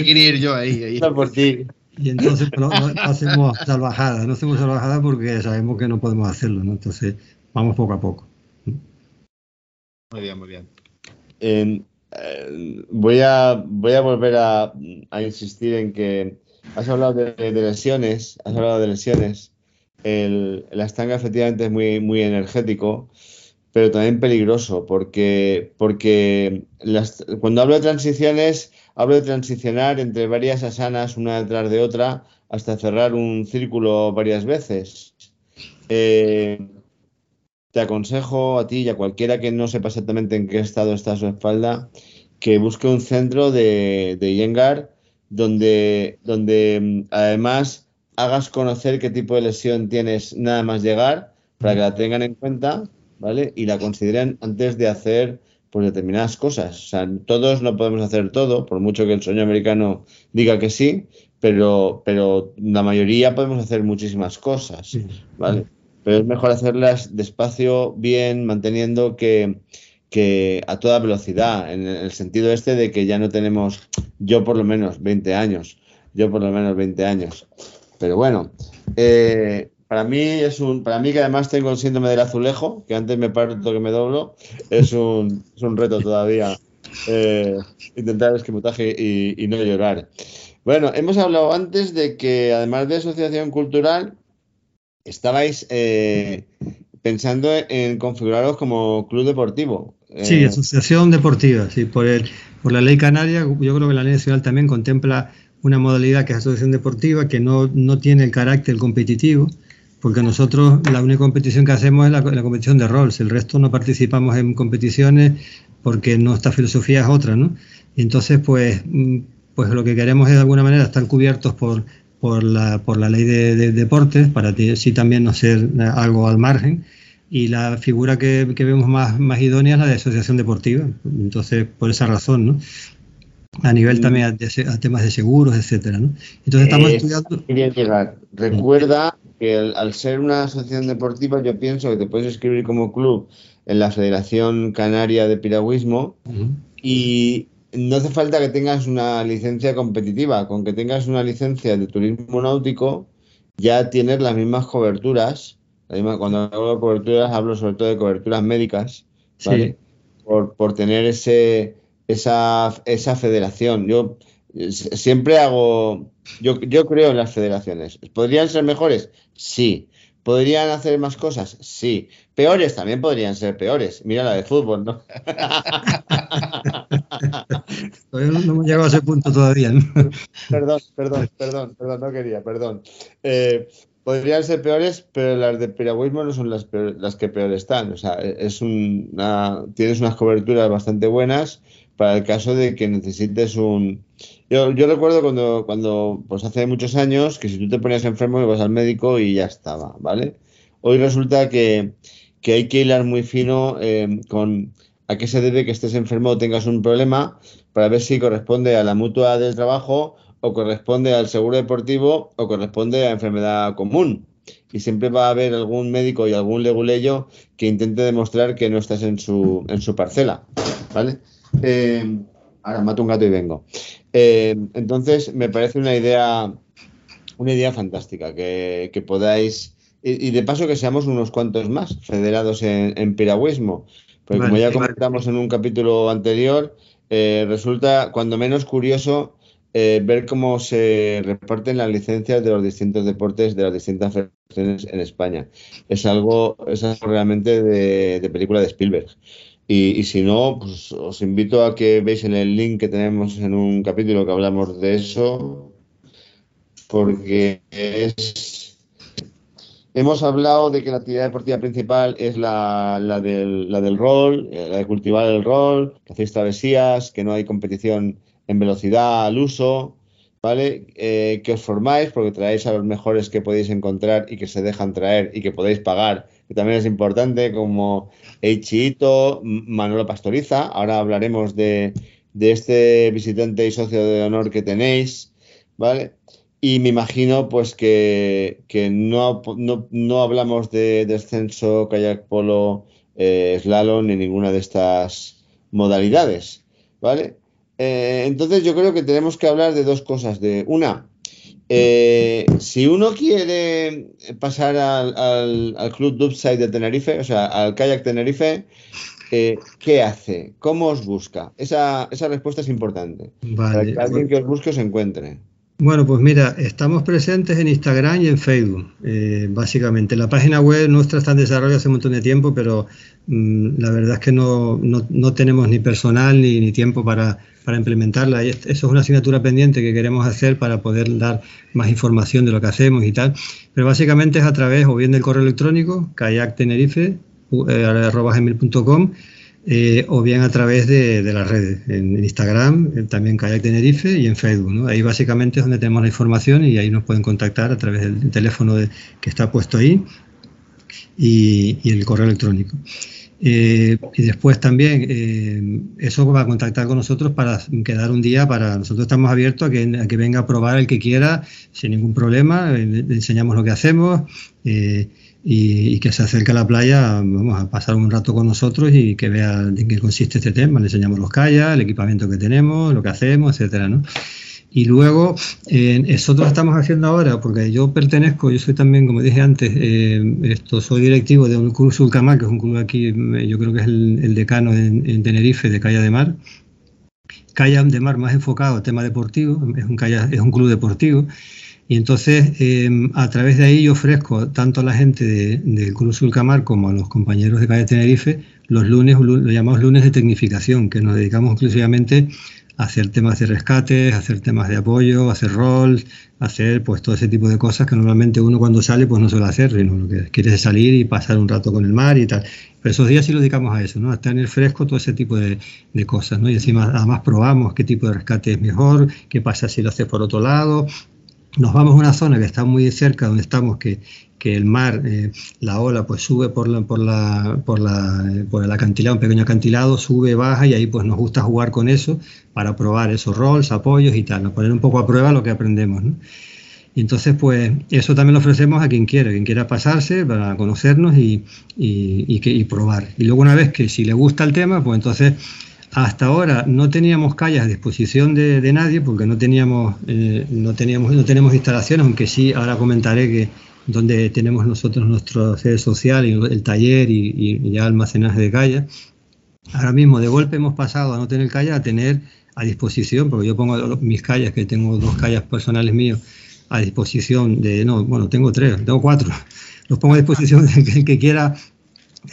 ir, ir yo ahí. ahí. por ti. Y entonces pues, no, hacemos salvajadas, no hacemos salvajadas porque sabemos que no podemos hacerlo, ¿no? Entonces, vamos poco a poco. Muy bien, muy bien. Eh, voy, a, voy a volver a, insistir en que has hablado de, lesiones, has hablado de lesiones. El, la estanga efectivamente es muy, muy energético, pero también peligroso, porque, porque cuando hablo de transiciones, hablo de transicionar entre varias asanas una detrás de otra hasta cerrar un círculo varias veces. Eh, te aconsejo a ti y a cualquiera que no sepa exactamente en qué estado está su espalda, que busque un centro de, de Yengar donde, donde mm, además hagas conocer qué tipo de lesión tienes nada más llegar, para que la tengan en cuenta, ¿vale? Y la consideren antes de hacer pues, determinadas cosas. O sea, todos no podemos hacer todo, por mucho que el sueño americano diga que sí, pero, pero la mayoría podemos hacer muchísimas cosas, ¿vale? pero es mejor hacerlas despacio, bien, manteniendo que, a toda velocidad, en el sentido este de que ya no tenemos, yo por lo menos 20 años, yo por lo menos 20 años. Pero bueno, eh, para mí es un, para mí que además tengo el síndrome del azulejo, que antes me parto que me doblo, es un, es un reto todavía eh, intentar el esquimotaje y, y no llorar. Bueno, hemos hablado antes de que además de asociación cultural, estabais eh, pensando en configuraros como club deportivo. Sí, eh, asociación deportiva, sí, por, el, por la ley canaria, yo creo que la ley nacional también contempla una modalidad que es asociación deportiva que no, no tiene el carácter competitivo, porque nosotros la única competición que hacemos es la, competición de roles, el resto no participamos en competiciones porque nuestra filosofía es otra, ¿no? Y entonces, pues, mm, pues lo que queremos es de alguna manera estar cubiertos por por la, por la ley de, deportes, para sí también no ser algo al margen. Y la figura que, vemos más, más idónea es la de asociación deportiva. Entonces, por esa razón, ¿no? A nivel también a, temas de seguros, etcétera, ¿no? Entonces estamos estudiando. Recuerda que al, ser una asociación deportiva yo pienso que te puedes escribir como club en la Federación Canaria de Piragüismo y no hace falta que tengas una licencia competitiva, con que tengas una licencia de turismo náutico ya tienes las mismas coberturas. Cuando hablo de coberturas hablo sobre todo de coberturas médicas, Por, por tener ese, esa, esa federación. Yo siempre hago, yo, yo creo en las federaciones. ¿Podrían ser mejores? Sí. ¿Podrían hacer más cosas? Sí. Peores también podrían ser peores. Mira la de fútbol, ¿no? no, hemos llegado a ese punto todavía. Perdón, perdón, perdón, perdón, no quería, perdón. Eh, podrían ser peores, pero las de piragüismo no son las, las que peor están. O sea, es una, tienes unas coberturas bastante buenas para el caso de que necesites un... Yo, yo recuerdo cuando, cuando, pues hace muchos años, que si tú te ponías enfermo ibas al médico y ya estaba, ¿vale? Hoy resulta que, hay que hilar muy fino eh, con a qué se debe que estés enfermo o tengas un problema para ver si corresponde a la mutua del trabajo o corresponde al seguro deportivo o corresponde a enfermedad común. Y siempre va a haber algún médico y algún leguleyo que intente demostrar que no estás en su, en su parcela, ¿vale? Eh, ahora mato un gato y vengo. Eh, entonces, me parece una idea, una idea fantástica que, podáis. Y, de paso que seamos unos cuantos más federados en, piragüismo. Porque como ya comentamos en un capítulo anterior, eh, resulta cuando menos curioso ver cómo se reparten las licencias de los distintos deportes de las distintas federaciones en España. Es algo, es algo realmente de, de película de Spielberg. Y, si no, pues os invito a que veáis en el link que tenemos en un capítulo que hablamos de eso, porque es... Hemos hablado de que la actividad deportiva principal es la, del, la del rol, eh, la de cultivar el rol, que hacéis travesías, que no hay competición en velocidad al uso, ¿vale? Eh, que os formáis porque traéis a los mejores que podéis encontrar y que se dejan traer y que podéis pagar que también es importante, como Eichito, Manolo Pastoriza. Ahora hablaremos de, este visitante y socio de honor que tenéis, ¿vale? Y me imagino pues que, no, no, hablamos de descenso, kayak polo, eh, slalom ni ninguna de estas modalidades, ¿vale? Eh, entonces yo creo que tenemos que hablar de dos cosas. De una, eh, si uno quiere pasar al, Club Dubside de Tenerife, o sea, al Kayak Tenerife, eh, ¿qué hace? ¿Cómo os busca? Esa, respuesta es importante. para que alguien que os busque os encuentre. Bueno, pues mira, estamos presentes en Instagram y en Facebook, eh, básicamente. La página web nuestra está en desarrollo hace un montón de tiempo, pero mm, la verdad es que no, tenemos ni personal ni, tiempo para, implementarla. Y eso es una asignatura pendiente que queremos hacer para poder dar más información de lo que hacemos y tal. Pero básicamente es a través o bien del correo electrónico, kayaktenerife.com o bien a través de, las redes, en Instagram, también Kayak Tenerife y en Facebook. Ahí básicamente es donde tenemos la información y ahí nos pueden contactar a través del teléfono que está puesto ahí y, el correo electrónico. Eh, y después también eh, eso va a contactar con nosotros para quedar un día para nosotros estamos abiertos a que, a que venga a probar el que quiera sin ningún problema le enseñamos lo que hacemos y, que se acerque a la playa, vamos a pasar un rato con nosotros y que vea en qué consiste este tema. Le enseñamos los callas, el equipamiento que tenemos, lo que hacemos, etcétera, ¿no? Y luego, eh, nosotros estamos haciendo ahora, porque yo pertenezco, yo soy también, como dije antes, eh, esto, soy directivo de un club Sulcamar, que es un club aquí, yo creo que es el, decano en, Tenerife de Calla de Mar. Calla de Mar más enfocado al tema deportivo, es un, es un club deportivo. Y entonces, em, a través de ahí yo ofrezco tanto a la gente del Club Sulcamar como a los compañeros de Calle Tenerife los lunes, lo llamamos lunes de tecnificación, que nos dedicamos exclusivamente a hacer temas de rescate, a hacer temas de apoyo, hacer rol, a hacer pues todo ese tipo de cosas que normalmente uno cuando sale pues no suele hacer, sino lo que quiere es salir y pasar un rato con el mar y tal. Pero esos días sí lo dedicamos a eso, ¿no? A tener fresco todo ese tipo de, de cosas, ¿no? Y encima además probamos qué tipo de rescate es mejor, qué pasa si lo haces por otro lado, nos vamos a una zona que está muy cerca donde estamos, que, que el mar, eh, la ola, pues sube por, la, por, la, por, la, por el acantilado, un pequeño acantilado, sube, baja y ahí pues nos gusta jugar con eso para probar esos roles, apoyos y tal, poner un poco a prueba lo que aprendemos. Y entonces, pues eso también lo ofrecemos a quien quiera, quien quiera pasarse para conocernos y, y, probar. Y luego una vez que si le gusta el tema, pues entonces hasta ahora no teníamos calles a disposición de, nadie porque no teníamos, eh, no teníamos, no tenemos instalaciones, aunque sí ahora comentaré que donde tenemos nosotros nuestra sede social y el taller y, ya almacenaje de calles. Ahora mismo de golpe hemos pasado a no tener calles a tener a disposición, porque yo pongo mis calles, que tengo dos calles personales míos, a disposición de, no, bueno, tengo tres, tengo cuatro, los pongo a disposición del que quiera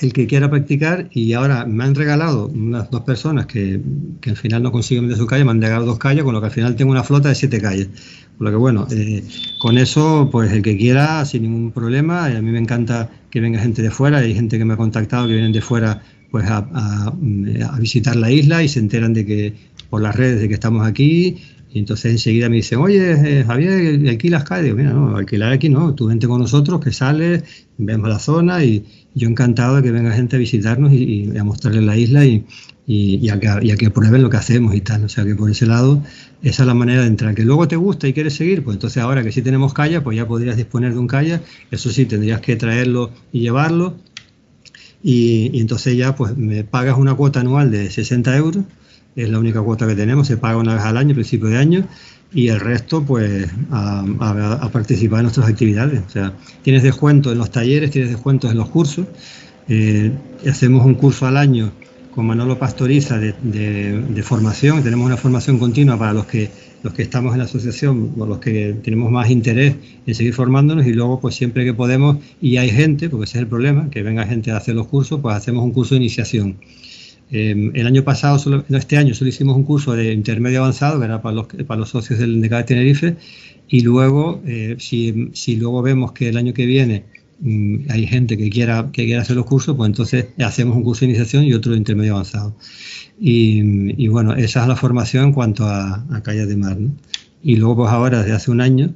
el que quiera practicar y ahora me han regalado unas dos personas que, al final no consiguen de su calle, me han regalado dos calles, con lo que al final tengo una flota de siete calles. Por lo que bueno, eh, con eso, pues el que quiera, sin ningún problema, y a mí me encanta que venga gente de fuera, hay gente que me ha contactado que vienen de fuera pues a, a visitar la isla y se enteran de que por las redes de que estamos aquí y entonces enseguida me dicen, oye, eh, Javier, alquilas calles. Digo, mira, no, alquilar aquí no, tú vente con nosotros, que sales, vemos la zona y yo encantado de que venga gente a visitarnos y, a mostrarles la isla y, y, a que, prueben lo que hacemos y tal. O sea que por ese lado, esa es la manera de entrar. Que luego te gusta y quieres seguir, pues entonces ahora que sí tenemos kayak, pues ya podrías disponer de un kayak. Eso sí, tendrías que traerlo y llevarlo. Y, y entonces ya pues me pagas una cuota anual de 60 euros es la única cuota que tenemos, se paga una vez al año, principio de año, y el resto, pues, a, participar en nuestras actividades. O sea, tienes descuento en los talleres, tienes descuentos en los cursos. Eh, hacemos un curso al año con Manolo Pastoriza de, formación, tenemos una formación continua para los que los que estamos en la asociación o los que tenemos más interés en seguir formándonos y luego pues siempre que podemos y hay gente, porque ese es el problema, que venga gente a hacer los cursos, pues hacemos un curso de iniciación. Em, el año pasado, solo, este año, solo hicimos un curso de intermedio avanzado, que era para los, para los socios del de Tenerife, y luego, eh, si, si, luego vemos que el año que viene mm, hay gente que quiera, que quiera hacer los cursos, pues entonces hacemos un curso de iniciación y otro de intermedio avanzado. Y, bueno, esa es la formación en cuanto a, a calle de mar. Y luego, pues ahora, desde hace un año,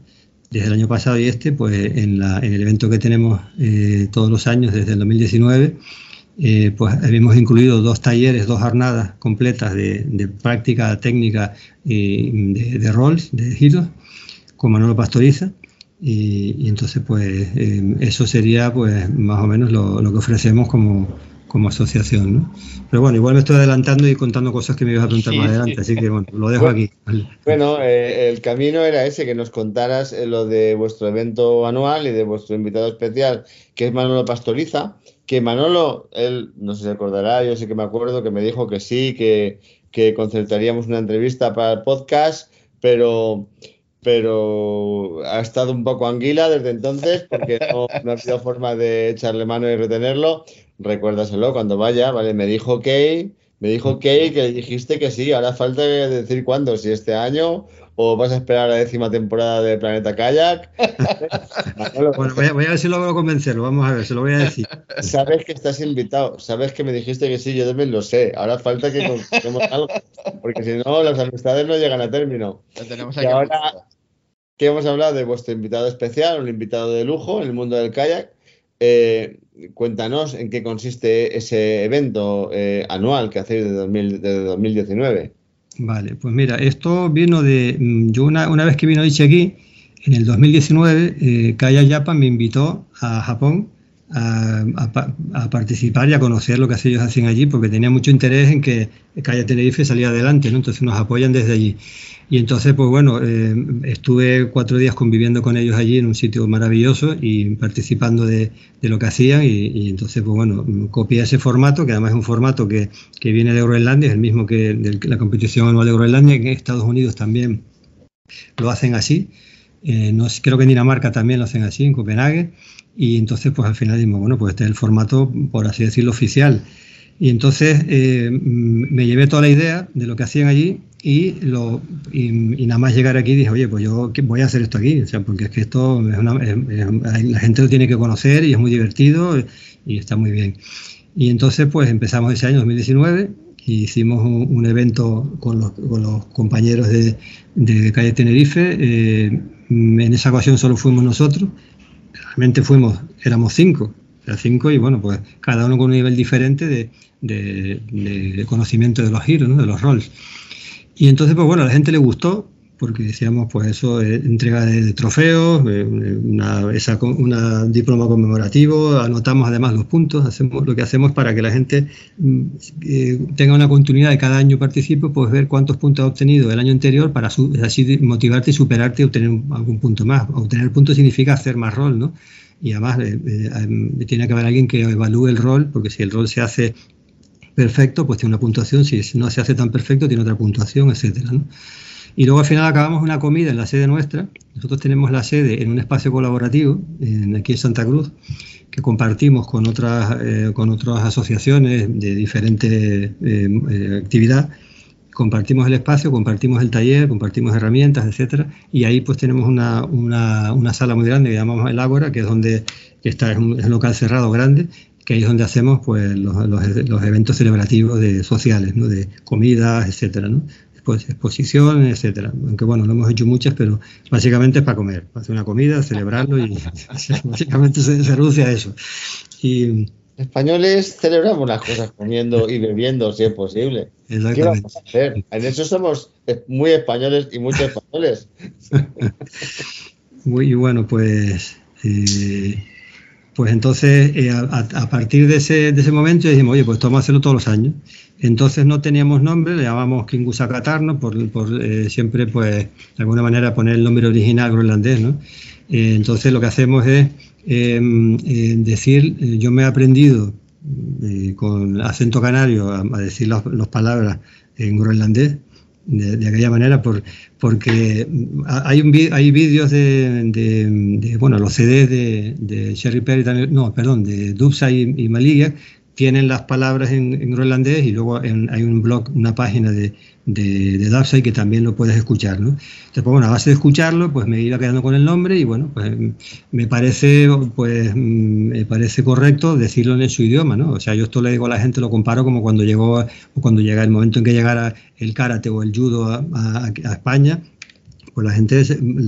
desde el año pasado y este, pues en, la, en el evento que tenemos eh, todos los años desde el 2019, eh, pues hemos incluido dos talleres, dos jornadas completas de, práctica técnica y de, de roles, de giros, con Manolo Pastoriza. Y, entonces, pues eh, eso sería pues más o menos lo, que ofrecemos como, como asociación, ¿no? Pero bueno, igual me estoy adelantando y contando cosas que me ibas a preguntar más adelante, así que bueno, lo dejo aquí. Bueno, eh, el camino era ese, que nos contaras lo de vuestro evento anual y de vuestro invitado especial, que es Manolo Pastoriza, que Manolo, él no sé si se acordará, yo sé que me acuerdo que me dijo que sí, que, concertaríamos una entrevista para el podcast, pero, pero ha estado un poco anguila desde entonces porque no, ha habido forma de echarle mano y retenerlo. Recuérdaselo cuando vaya, ¿vale? Me dijo que me dijo que, que dijiste que sí, ahora falta decir cuándo, si este año o vas a esperar a la décima temporada de Planeta Kayak. bueno, voy a, ver si logro convencerlo, vamos a ver, se lo voy a decir. Sabes que estás invitado, sabes que me dijiste que sí, yo también lo sé. Ahora falta que conozcamos algo, porque si no, las amistades no llegan a término. y ahora que hemos hablado de vuestro invitado especial, un invitado de lujo en el mundo del kayak, eh, cuéntanos en qué consiste ese evento eh, anual que hacéis desde 2019. Vale, pues mira, esto vino de. Mm, yo una, una vez que vino Ichi aquí, en el 2019, eh, Kaya Japan me invitó a Japón a, participar y a conocer lo que ellos hacen allí, porque tenía mucho interés en que Kaya Tenerife saliera adelante, ¿no? Entonces nos apoyan desde allí. Y entonces, pues bueno, eh, estuve cuatro días conviviendo con ellos allí en un sitio maravilloso y participando de, lo que hacían. Y, entonces, pues bueno, copié ese formato, que además es un formato que, que viene de Groenlandia, es el mismo que la competición anual de Groenlandia, en Estados Unidos también lo hacen así. Eh, creo que en Dinamarca también lo hacen así, en Copenhague. Y entonces, pues al final dijimos, bueno, pues este es el formato, por así decirlo, oficial. Y entonces eh, me llevé toda la idea de lo que hacían allí y, lo, y, nada más llegar aquí dije, oye, pues yo voy a hacer esto aquí, o sea, porque es que esto es una, la gente lo tiene que conocer y es muy divertido y está muy bien. Y entonces pues empezamos ese año 2019 y hicimos un, evento con los, con los, compañeros de, de Calle Tenerife. Eh, en esa ocasión solo fuimos nosotros, realmente fuimos, éramos cinco, cinco y bueno, pues cada uno con un nivel diferente de, de, conocimiento de los giros, de los roles. Y entonces, pues bueno, a la gente le gustó, porque decíamos, pues eso, eh, entrega de, trofeos, eh, una, esa, una diploma conmemorativo, anotamos además los puntos, hacemos lo que hacemos para que la gente mm, eh, tenga una continuidad de cada año participe, pues ver cuántos puntos ha obtenido el año anterior para así motivarte y superarte y obtener algún punto más. Obtener puntos significa hacer más rol, ¿no? Y además tiene que haber alguien que evalúe el rol, porque si el rol se hace perfecto, pues tiene una puntuación, si no se hace tan perfecto, tiene otra puntuación, etcétera, ¿no? Y luego al final acabamos una comida en la sede nuestra. Nosotros tenemos la sede en un espacio colaborativo, en, aquí en Santa Cruz, que compartimos con otras, eh, con otras asociaciones de diferentes eh, eh, actividad. Compartimos el espacio, compartimos el taller, compartimos herramientas, etcétera, y ahí pues tenemos una, una, una sala muy grande que llamamos el Ágora, que es donde está, es un, local cerrado grande, que ahí es donde hacemos pues los, los, los eventos celebrativos de, sociales, ¿no? de comidas, etcétera, ¿no? Pues, exposiciones, etcétera. Aunque bueno, no hemos hecho muchas, pero básicamente es para comer, para hacer una comida, celebrarlo y básicamente se, reduce a eso. Y, Españoles celebramos las cosas comiendo y bebiendo, si es posible. ¿Qué vamos a hacer? En eso somos muy españoles y muchos españoles. Muy bueno, pues eh, pues entonces eh, a, partir de ese, de ese momento dijimos, oye, pues vamos a hacerlo todos los años. Entonces no teníamos nombre, le llamamos Kingusakatarno, por, por eh, siempre, pues, de alguna manera poner el nombre original groenlandés, ¿no? Eh, entonces lo que hacemos es em, eh, decir, yo me he aprendido con acento canario a, decir las, palabras en groenlandés, de, aquella manera, por, porque hay, un, hay vídeos de, bueno, los CDs de, de Sherry Perry, no, perdón, de Dubsa y, y Maliga, tienen las palabras en, groenlandés y luego hay un blog, una página de, de, de que también lo puedes escuchar, ¿no? Entonces, pues bueno, a base de escucharlo, pues me iba quedando con el nombre y bueno, pues me parece, pues me parece correcto decirlo en su idioma, ¿no? O sea, yo esto le digo a la gente, lo comparo como cuando llegó, cuando llega el momento en que llegara el karate o el judo a España, pues la gente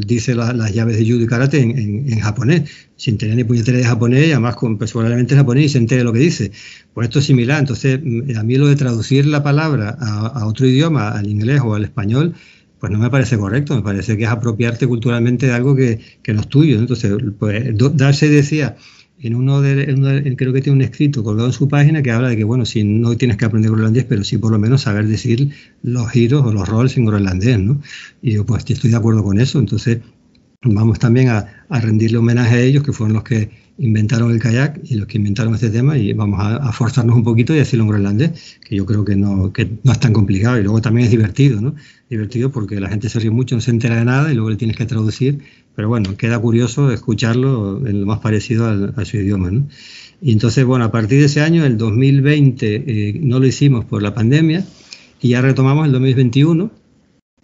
dice las llaves de judo y karate en, japonés, sin tener ni puñetera de japonés y además con, personalmente en japonés y se entere lo que dice. Pues esto es similar. Entonces, mm, a mí lo de traducir la palabra a, otro idioma, al inglés o al español, pues no me parece correcto. Me parece que es apropiarte culturalmente de algo que, que no es tuyo. Entonces, pues Darse decía en uno de, creo que tiene un escrito colgado en su página que habla de que, bueno, si no tienes que aprender groenlandés, pero sí por lo menos saber decir los giros o los roles en groenlandés, ¿no? Y yo, pues, estoy de acuerdo con eso. Entonces, vamos también a, rendirle homenaje a ellos, que fueron los que inventaron el kayak y los que inventaron este tema, y vamos a, forzarnos un poquito y decirlo en groenlandés, que yo creo que no, que no es tan complicado. Y luego también es divertido, ¿no? Divertido porque la gente se ríe mucho, no se entera de nada y luego le tienes que traducir pero bueno, queda curioso escucharlo en lo más parecido a su idioma. ¿no? Y entonces, bueno, a partir de ese año, el 2020, eh, no lo hicimos por la pandemia y ya retomamos el 2021.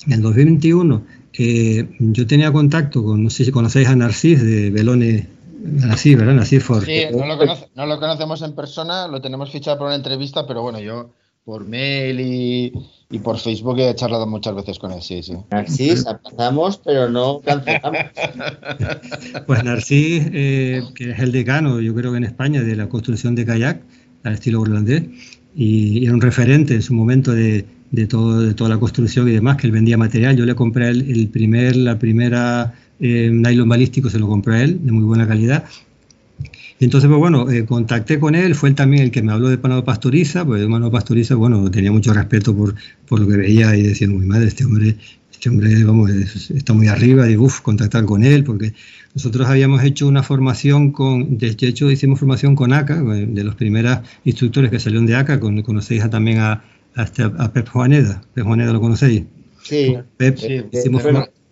En el 2021 eh, yo tenía contacto con, no sé si conocéis a Narcís de Belone, Narcís, ¿verdad? Ford. Sí, no lo, no lo conocemos en persona, lo tenemos fichado por una entrevista, pero bueno, yo por mail y, y por Facebook he charlado muchas veces con él, sí, sí. Narcís, avanzamos, pero no cancelamos. Pues Narcís, eh, que es el decano, yo creo que en España, de la construcción de kayak al estilo holandés, y, era un referente en su momento de, de, todo, de toda la construcción y demás, que él vendía material. Yo le compré el, el primer, la primera eh, nylon balístico, se lo compré a él, de muy buena calidad, entonces, pues bueno, eh, contacté con él, fue él también el que me habló de Manolo Pastoriza, pues de Manolo Pastoriza, bueno, tenía mucho respeto por, por lo que veía y decía, muy madre, este hombre, este hombre, vamos, está muy arriba, y uff, contactar con él, porque nosotros habíamos hecho una formación con, de hecho hicimos formación con ACA, eh, de los primeros instructores que salieron de ACA, con, conocéis también a, a, este, a Pep Juaneda, Pep Juaneda lo conocéis. Sí, Pep, sí,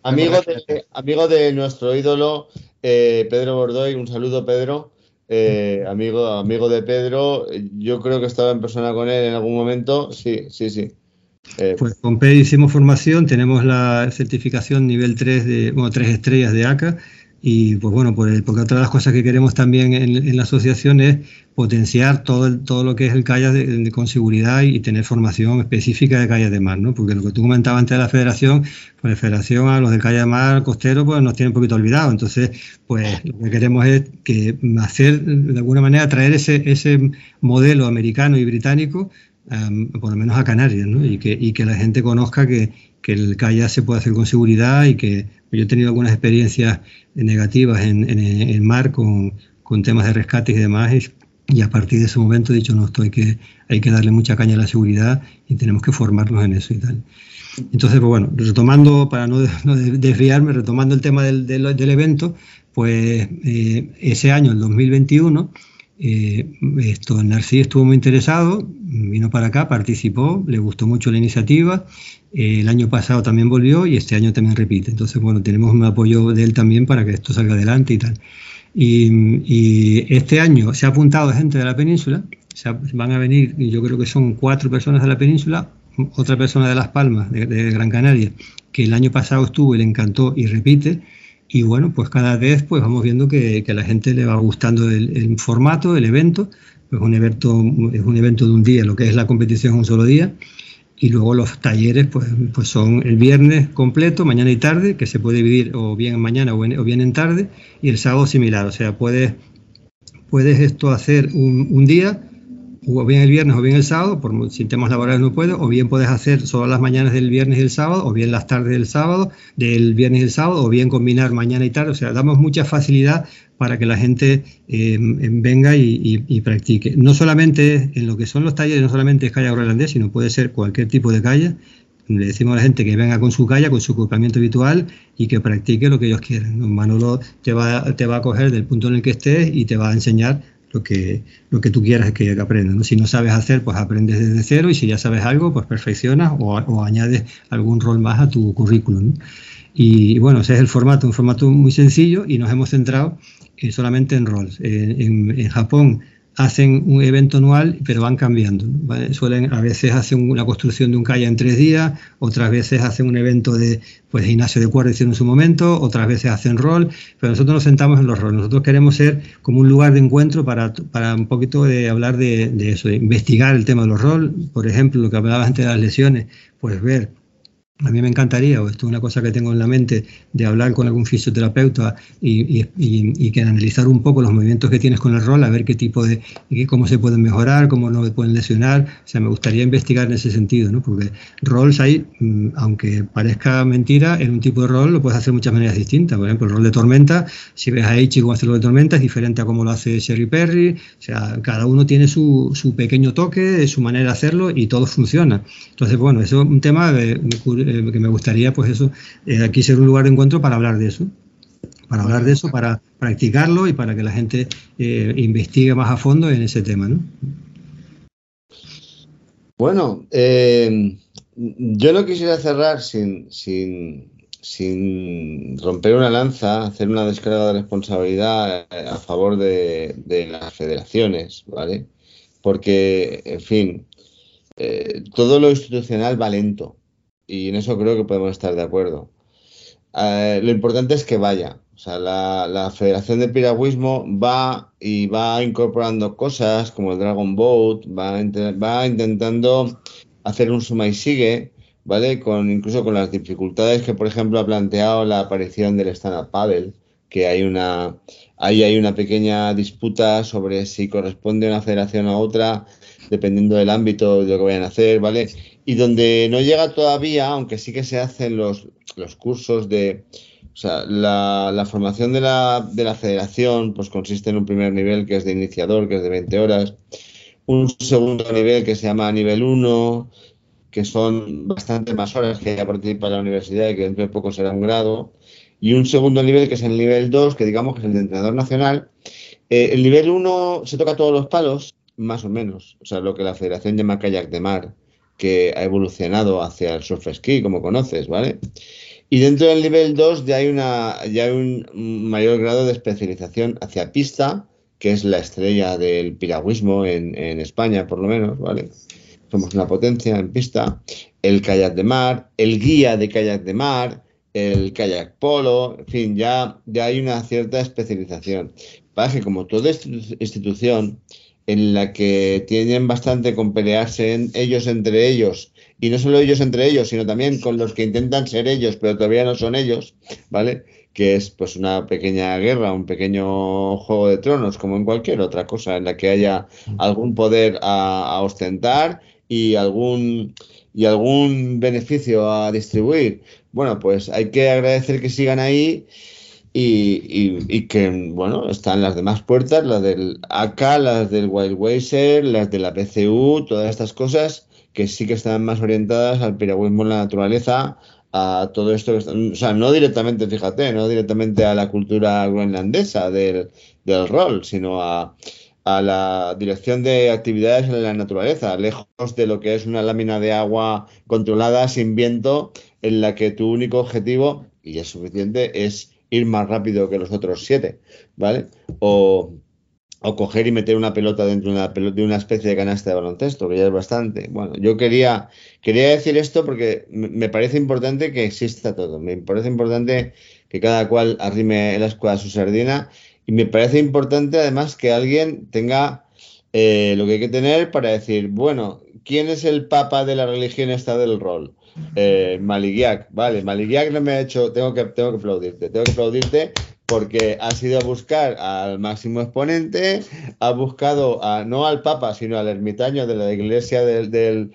amigo, de, amigo de nuestro ídolo eh, Pedro Bordoy, un saludo Pedro, eh, amigo, amigo de Pedro, yo creo que estaba en persona con él en algún momento, sí, sí, sí. Eh, pues con Pedro hicimos formación, tenemos la certificación nivel 3 de, bueno, 3 estrellas de ACA y pues bueno, porque otra de las cosas que queremos también en, la asociación es potenciar todo, todo lo que es el kayak con seguridad y tener formación específica de kayak de mar, ¿no? Porque lo que tú comentabas antes de la federación, pues la federación a los del kayak de mar costero pues nos tiene un poquito olvidado. Entonces, pues lo que queremos es que hacer, de alguna manera, traer ese, ese modelo americano y británico por lo menos a Canarias, ¿no? y, que, y que la gente conozca que, que el kayak se puede hacer con seguridad y que yo he tenido algunas experiencias negativas en, en, mar con, con, temas de rescate y demás y, a partir de ese momento he dicho no estoy que hay que darle mucha caña a la seguridad y tenemos que formarnos en eso y tal. Entonces, pues bueno, retomando, para no, desviarme, retomando el tema del, del, evento, pues eh, ese año, el 2021, eh, esto, Narcís estuvo muy interesado, vino para acá, participó, le gustó mucho la iniciativa. Eh, el año pasado también volvió y este año también repite. Entonces, bueno, tenemos un apoyo de él también para que esto salga adelante y tal. Y, este año se ha apuntado gente de la península, van a venir, yo creo que son cuatro personas de la península, otra persona de Las Palmas, de, Gran Canaria, que el año pasado estuvo y le encantó y repite. Y bueno, pues cada vez pues vamos viendo que, a la gente le va gustando el, formato, el evento. Pues un evento, es un evento de un día, lo que es la competición es un solo día. Y luego los talleres pues, pues son el viernes completo, mañana y tarde, que se puede dividir o bien en mañana o, bien en tarde, y el sábado similar. O sea, puedes, puedes esto hacer un día o bien el viernes o bien el sábado, por si temas laborales no puedo, o bien puedes hacer solo las mañanas del viernes y el sábado, o bien las tardes del sábado, del viernes y el sábado, o bien combinar mañana y tarde. O sea, damos mucha facilidad para que la gente eh, venga y, practique. No solamente en lo que son los talleres, no solamente es kayak groenlandés, sino puede ser cualquier tipo de kayak. Le decimos a la gente que venga con su kayak, con su equipamiento habitual y que practique lo que ellos quieran. Manolo te va, te va a coger del punto en el que estés y te va a enseñar lo que, lo que tú quieras que aprendan. Si no sabes hacer, pues aprendes desde cero y si ya sabes algo, pues perfeccionas o, añades algún rol más a tu currículum. Y, bueno, ese es el formato, un formato muy sencillo y nos hemos centrado eh, solamente en roles. en Japón hacen un evento anual, pero van cambiando. Suelen, a veces hacen una construcción de un calle en tres días, otras veces hacen un evento de pues, gimnasio de cuerda en su momento, otras veces hacen rol, pero nosotros nos sentamos en los roles. Nosotros queremos ser como un lugar de encuentro para, para un poquito de hablar de, eso, investigar el tema de los roles. Por ejemplo, lo que hablabas antes de las lesiones, pues ver a mí me encantaría, o esto es una cosa que tengo en la mente, de hablar con algún fisioterapeuta y, que analizar un poco los movimientos que tienes con el rol, a ver qué tipo de, cómo se pueden mejorar, cómo no se pueden lesionar. O sea, me gustaría investigar en ese sentido, ¿no? Porque roles hay, mm, aunque parezca mentira, en un tipo de rol lo puedes hacer de muchas maneras distintas. Por ejemplo, el rol de tormenta, si ves a Ichi cómo hace el rol de tormenta, es diferente a cómo lo hace Sherry Perry. O sea, cada uno tiene su, su pequeño toque, su manera de hacerlo y todo funciona. Entonces, bueno, eso es un tema de, eh, que me gustaría, pues eso, eh, aquí ser un lugar de encuentro para hablar de eso, para hablar de eso, para practicarlo y para que la gente eh, investigue más a fondo en ese tema, ¿no? Bueno, yo no quisiera cerrar sin, sin, sin romper una lanza, hacer una descarga de responsabilidad a favor de, de las federaciones, ¿vale? Porque, en fin, todo lo institucional va lento y en eso creo que podemos estar de acuerdo. Eh, lo importante es que vaya. O sea, la, Federación de Piragüismo va y va incorporando cosas como el Dragon Boat, va, va intentando hacer un suma y sigue, ¿vale? Con, incluso con las dificultades que, por ejemplo, ha planteado la aparición del stand-up paddle, que hay una, ahí hay una pequeña disputa sobre si corresponde una federación a otra, dependiendo del ámbito de lo que vayan a hacer, ¿vale? Y donde no llega todavía, aunque sí que se hacen los, los cursos de... O sea, la, formación de la, de la federación pues consiste en un primer nivel que es de iniciador, que es de 20 horas, un segundo nivel que se llama nivel 1, que son bastante más horas que ya participa la universidad y que dentro de poco será un grado, y un segundo nivel que es el nivel 2, que digamos que es el de entrenador nacional. Eh, el nivel 1 se toca todos los palos, más o menos, o sea, lo que la federación llama kayak de mar que ha evolucionado hacia el surf ski, como conoces, ¿vale? Y dentro del nivel 2 ya hay, una, ya hay un mayor grado de especialización hacia pista, que es la estrella del piragüismo en, en España, por lo menos, ¿vale? Somos una potencia en pista. El kayak de mar, el guía de kayak de mar, el kayak polo, en fin, ya, ya hay una cierta especialización. Para que como toda institución en la que tienen bastante con pelearse ellos entre ellos, y no solo ellos entre ellos, sino también con los que intentan ser ellos, pero todavía no son ellos, ¿vale? Que es pues una pequeña guerra, un pequeño juego de tronos, como en cualquier otra cosa en la que haya algún poder a, ostentar y algún, y algún beneficio a distribuir, bueno, pues hay que agradecer que sigan ahí y, que, bueno, están las demás puertas, las del AK, las del Wild Wazer, las de la PCU, todas estas cosas que sí que están más orientadas al piragüismo en la naturaleza, a todo esto, o sea, no directamente, fíjate, no directamente a la cultura groenlandesa del, del rol, sino a, a la dirección de actividades en la naturaleza, lejos de lo que es una lámina de agua controlada sin viento, en la que tu único objetivo, y es suficiente, es ir más rápido que los otros siete, ¿vale? O, coger y meter una pelota dentro de una, de una especie de canasta de baloncesto, que ya es bastante. Bueno, yo quería, quería decir esto porque me parece importante que exista todo. Me parece importante que cada cual arrime la escuadra a su sardina y me parece importante además que alguien tenga eh, lo que hay que tener para decir, bueno, ¿quién es el papa de la religión esta del rol? Eh, Maligiak, vale, Maligiak no me ha hecho, tengo que, tengo que aplaudirte, tengo que aplaudirte porque ha ido a buscar al máximo exponente, ha buscado a, no al Papa, sino al ermitaño de la iglesia del, del,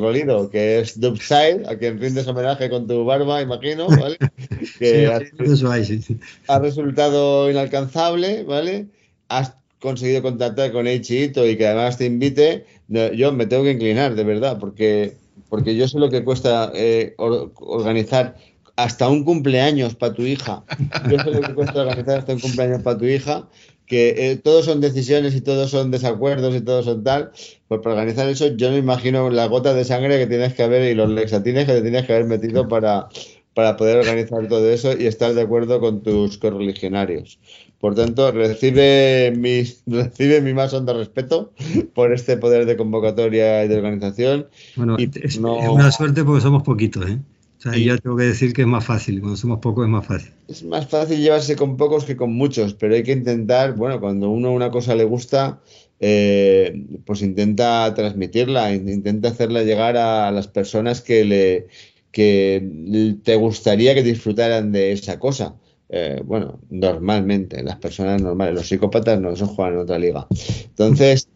Rolido, que es Dubside, a quien rindes homenaje con tu barba, imagino, ¿vale? Que ha, resultado inalcanzable, ¿vale? Has conseguido contactar con Eichito y que además te invite, yo me tengo que inclinar, de verdad, porque porque yo sé lo que cuesta eh, organizar hasta un cumpleaños para tu hija. Yo sé lo que cuesta organizar hasta un cumpleaños para tu hija, que eh, todos son decisiones y todos son desacuerdos y todos son tal. Pues para organizar eso, yo me imagino la gota de sangre que tienes que haber y los lexatines que te tienes que haber metido para, para poder organizar todo eso y estar de acuerdo con tus correligionarios. Por tanto, recibe mi, recibe mi más hondo respeto por este poder de convocatoria y de organización. Bueno, es, una suerte porque somos poquitos, ¿eh? O sea, yo tengo que decir que es más fácil, cuando somos pocos es más fácil. Es más fácil llevarse con pocos que con muchos, pero hay que intentar, bueno, cuando uno una cosa le gusta, eh, pues intenta transmitirla, intenta hacerla llegar a las personas que le que te gustaría que disfrutaran de esa cosa. Eh, bueno, normalmente, las personas normales, los psicópatas no, esos juegan en otra liga. Entonces,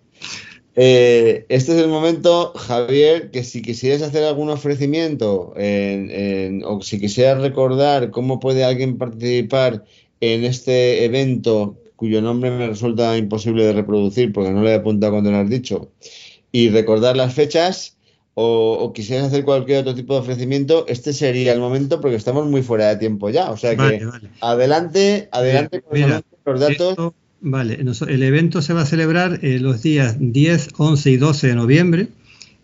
eh, este es el momento, Javier, que si quisieras hacer algún ofrecimiento o si quisieras recordar cómo puede alguien participar en este evento cuyo nombre me resulta imposible de reproducir porque no lo he apuntado cuando lo has dicho, y recordar las fechas, o, quisieras hacer cualquier otro tipo de ofrecimiento, este sería el momento porque estamos muy fuera de tiempo ya. O sea que adelante, adelante con los datos. vale, el evento se va a celebrar los días 10, 11 y 12 de noviembre.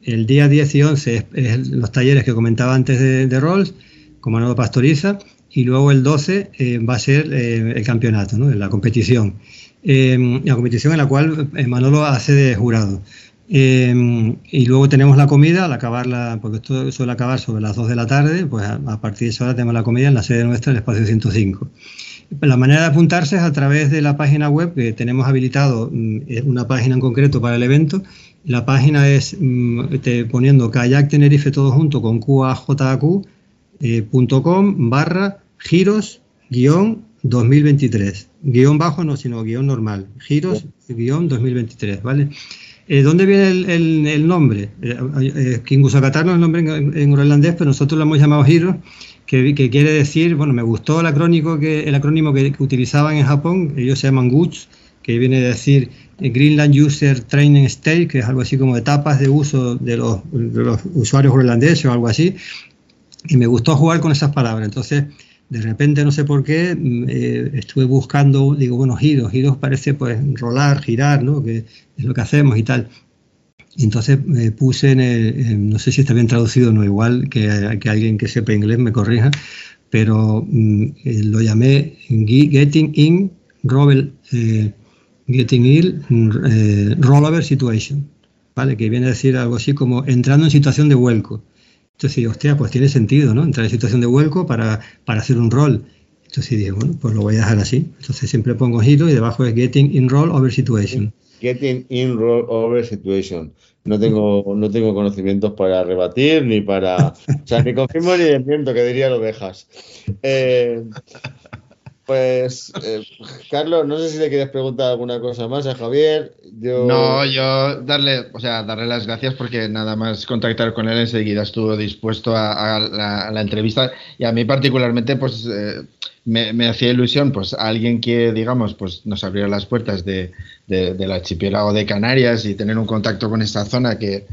El día 10 y 11 es, los talleres que comentaba antes de, de Rolls, con Manolo Pastoriza, y luego el 12 eh, va a ser eh, el campeonato, ¿no? la competición. Eh, la competición en la cual Manolo hace de jurado. Em, y luego tenemos la comida, al acabarla, porque esto suele acabar sobre las 2 de la tarde, pues a, partir de esa hora tenemos la comida en la sede nuestra, el espacio 105. La manera de apuntarse es a través de la página web, que tenemos habilitado mm, una página en concreto para el evento. La página es mm, poniendo kayak Tenerife todo junto con qajq.com eh, barra giros guion 2023. Guión bajo no, sino guion normal. Giros guion 2023, ¿vale? Eh, ¿Dónde viene el, nombre? Eh, eh, Kingusakatar no es el nombre en, en, pero nosotros lo hemos llamado Hiro, que, quiere decir, bueno, me gustó el acrónimo que, el acrónimo que, utilizaban en Japón, ellos se llaman GUTS, que viene a decir Greenland User Training State, que es algo así como etapas de uso de los, de los usuarios groenlandeses o algo así, y me gustó jugar con esas palabras. Entonces, de repente, no sé por qué, mm, eh, estuve buscando, digo, bueno, giros, giros parece pues rolar, girar, ¿no? Que es lo que hacemos y tal. Entonces me puse en el, no sé si está bien traducido o no, igual que, alguien que sepa inglés me corrija, pero mm, eh, lo llamé Getting in Roll, eh, Getting in mm, Rollover Situation, ¿vale? Que viene a decir algo así como entrando en situación de vuelco. Entonces, hostia, pues tiene sentido, ¿no? Entrar en situación de vuelco para, para hacer un rol. Entonces dije, bueno, pues lo voy a dejar así. Entonces siempre pongo giro y debajo es Getting in Roll Over Situation. Getting in Roll Over Situation. No tengo, no tengo conocimientos para rebatir ni para. O sea, ni confirmo ni desmiento, que diría lo dejas. Eh, Pues, eh, Carlos, no sé si le quieres preguntar alguna cosa más a Javier. No, yo darle, o sea, darle las gracias porque nada más contactar con él enseguida estuvo dispuesto a, la, entrevista y a mí particularmente, pues eh, me, hacía ilusión, pues alguien que, digamos, pues nos abriera las puertas de, de, del archipiélago de Canarias y tener un contacto con esta zona que,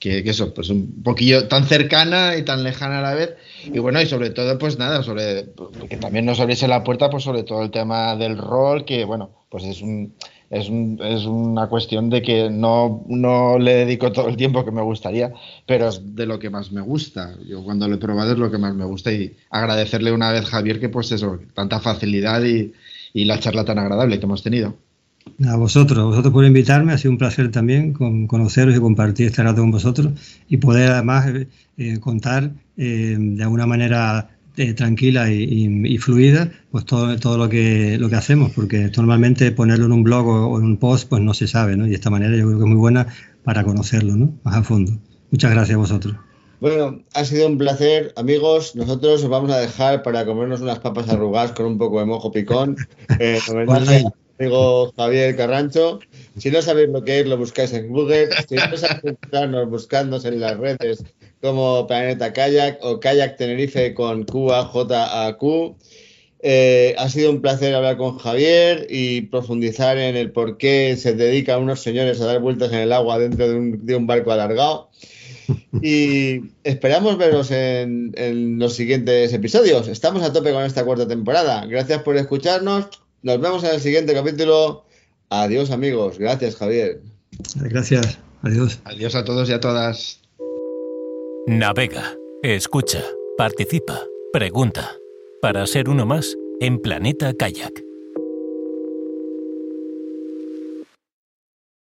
que, eso, pues un poquillo tan cercana y tan lejana a la vez. Y bueno, y sobre todo, pues nada, sobre que también nos abriese la puerta, pues sobre todo el tema del rol, que bueno, pues es un, es, un, es una cuestión de que no, no le dedico todo el tiempo que me gustaría, pero es de lo que más me gusta. Yo cuando lo he probado es lo que más me gusta y agradecerle una vez, Javier, que pues eso, tanta facilidad y, y la charla tan agradable que hemos tenido. A vosotros, vosotros por invitarme, ha sido un placer también con, conoceros y compartir este rato con vosotros y poder además eh, eh, contar eh, de alguna manera tranquila y, fluida pues todo, todo lo que lo que hacemos, porque normalmente ponerlo en un blog o, en un post pues no se sabe, ¿no? Y de esta manera yo creo que es muy buena para conocerlo, ¿no? Más a fondo. Muchas gracias a vosotros. Bueno, ha sido un placer, amigos. Nosotros os vamos a dejar para comernos unas papas arrugadas con un poco de mojo picón. amigo Javier Carrancho. Si no sabéis lo que es, lo buscáis en Google. Si no sabéis encontrarnos buscándonos en las redes como Planeta Kayak o Kayak Tenerife con QAJAQ. Eh, ha sido un placer hablar con Javier y profundizar en el por qué se dedican unos señores a dar vueltas en el agua dentro de un, barco alargado. Y esperamos veros en, los siguientes episodios. Estamos a tope con esta cuarta temporada. Gracias por escucharnos. Nos vemos en el siguiente capítulo. Adiós amigos. Gracias Javier. Gracias. Adiós. Adiós a todos y a todas. Navega, escucha, participa, pregunta. Para ser uno más en Planeta Kayak.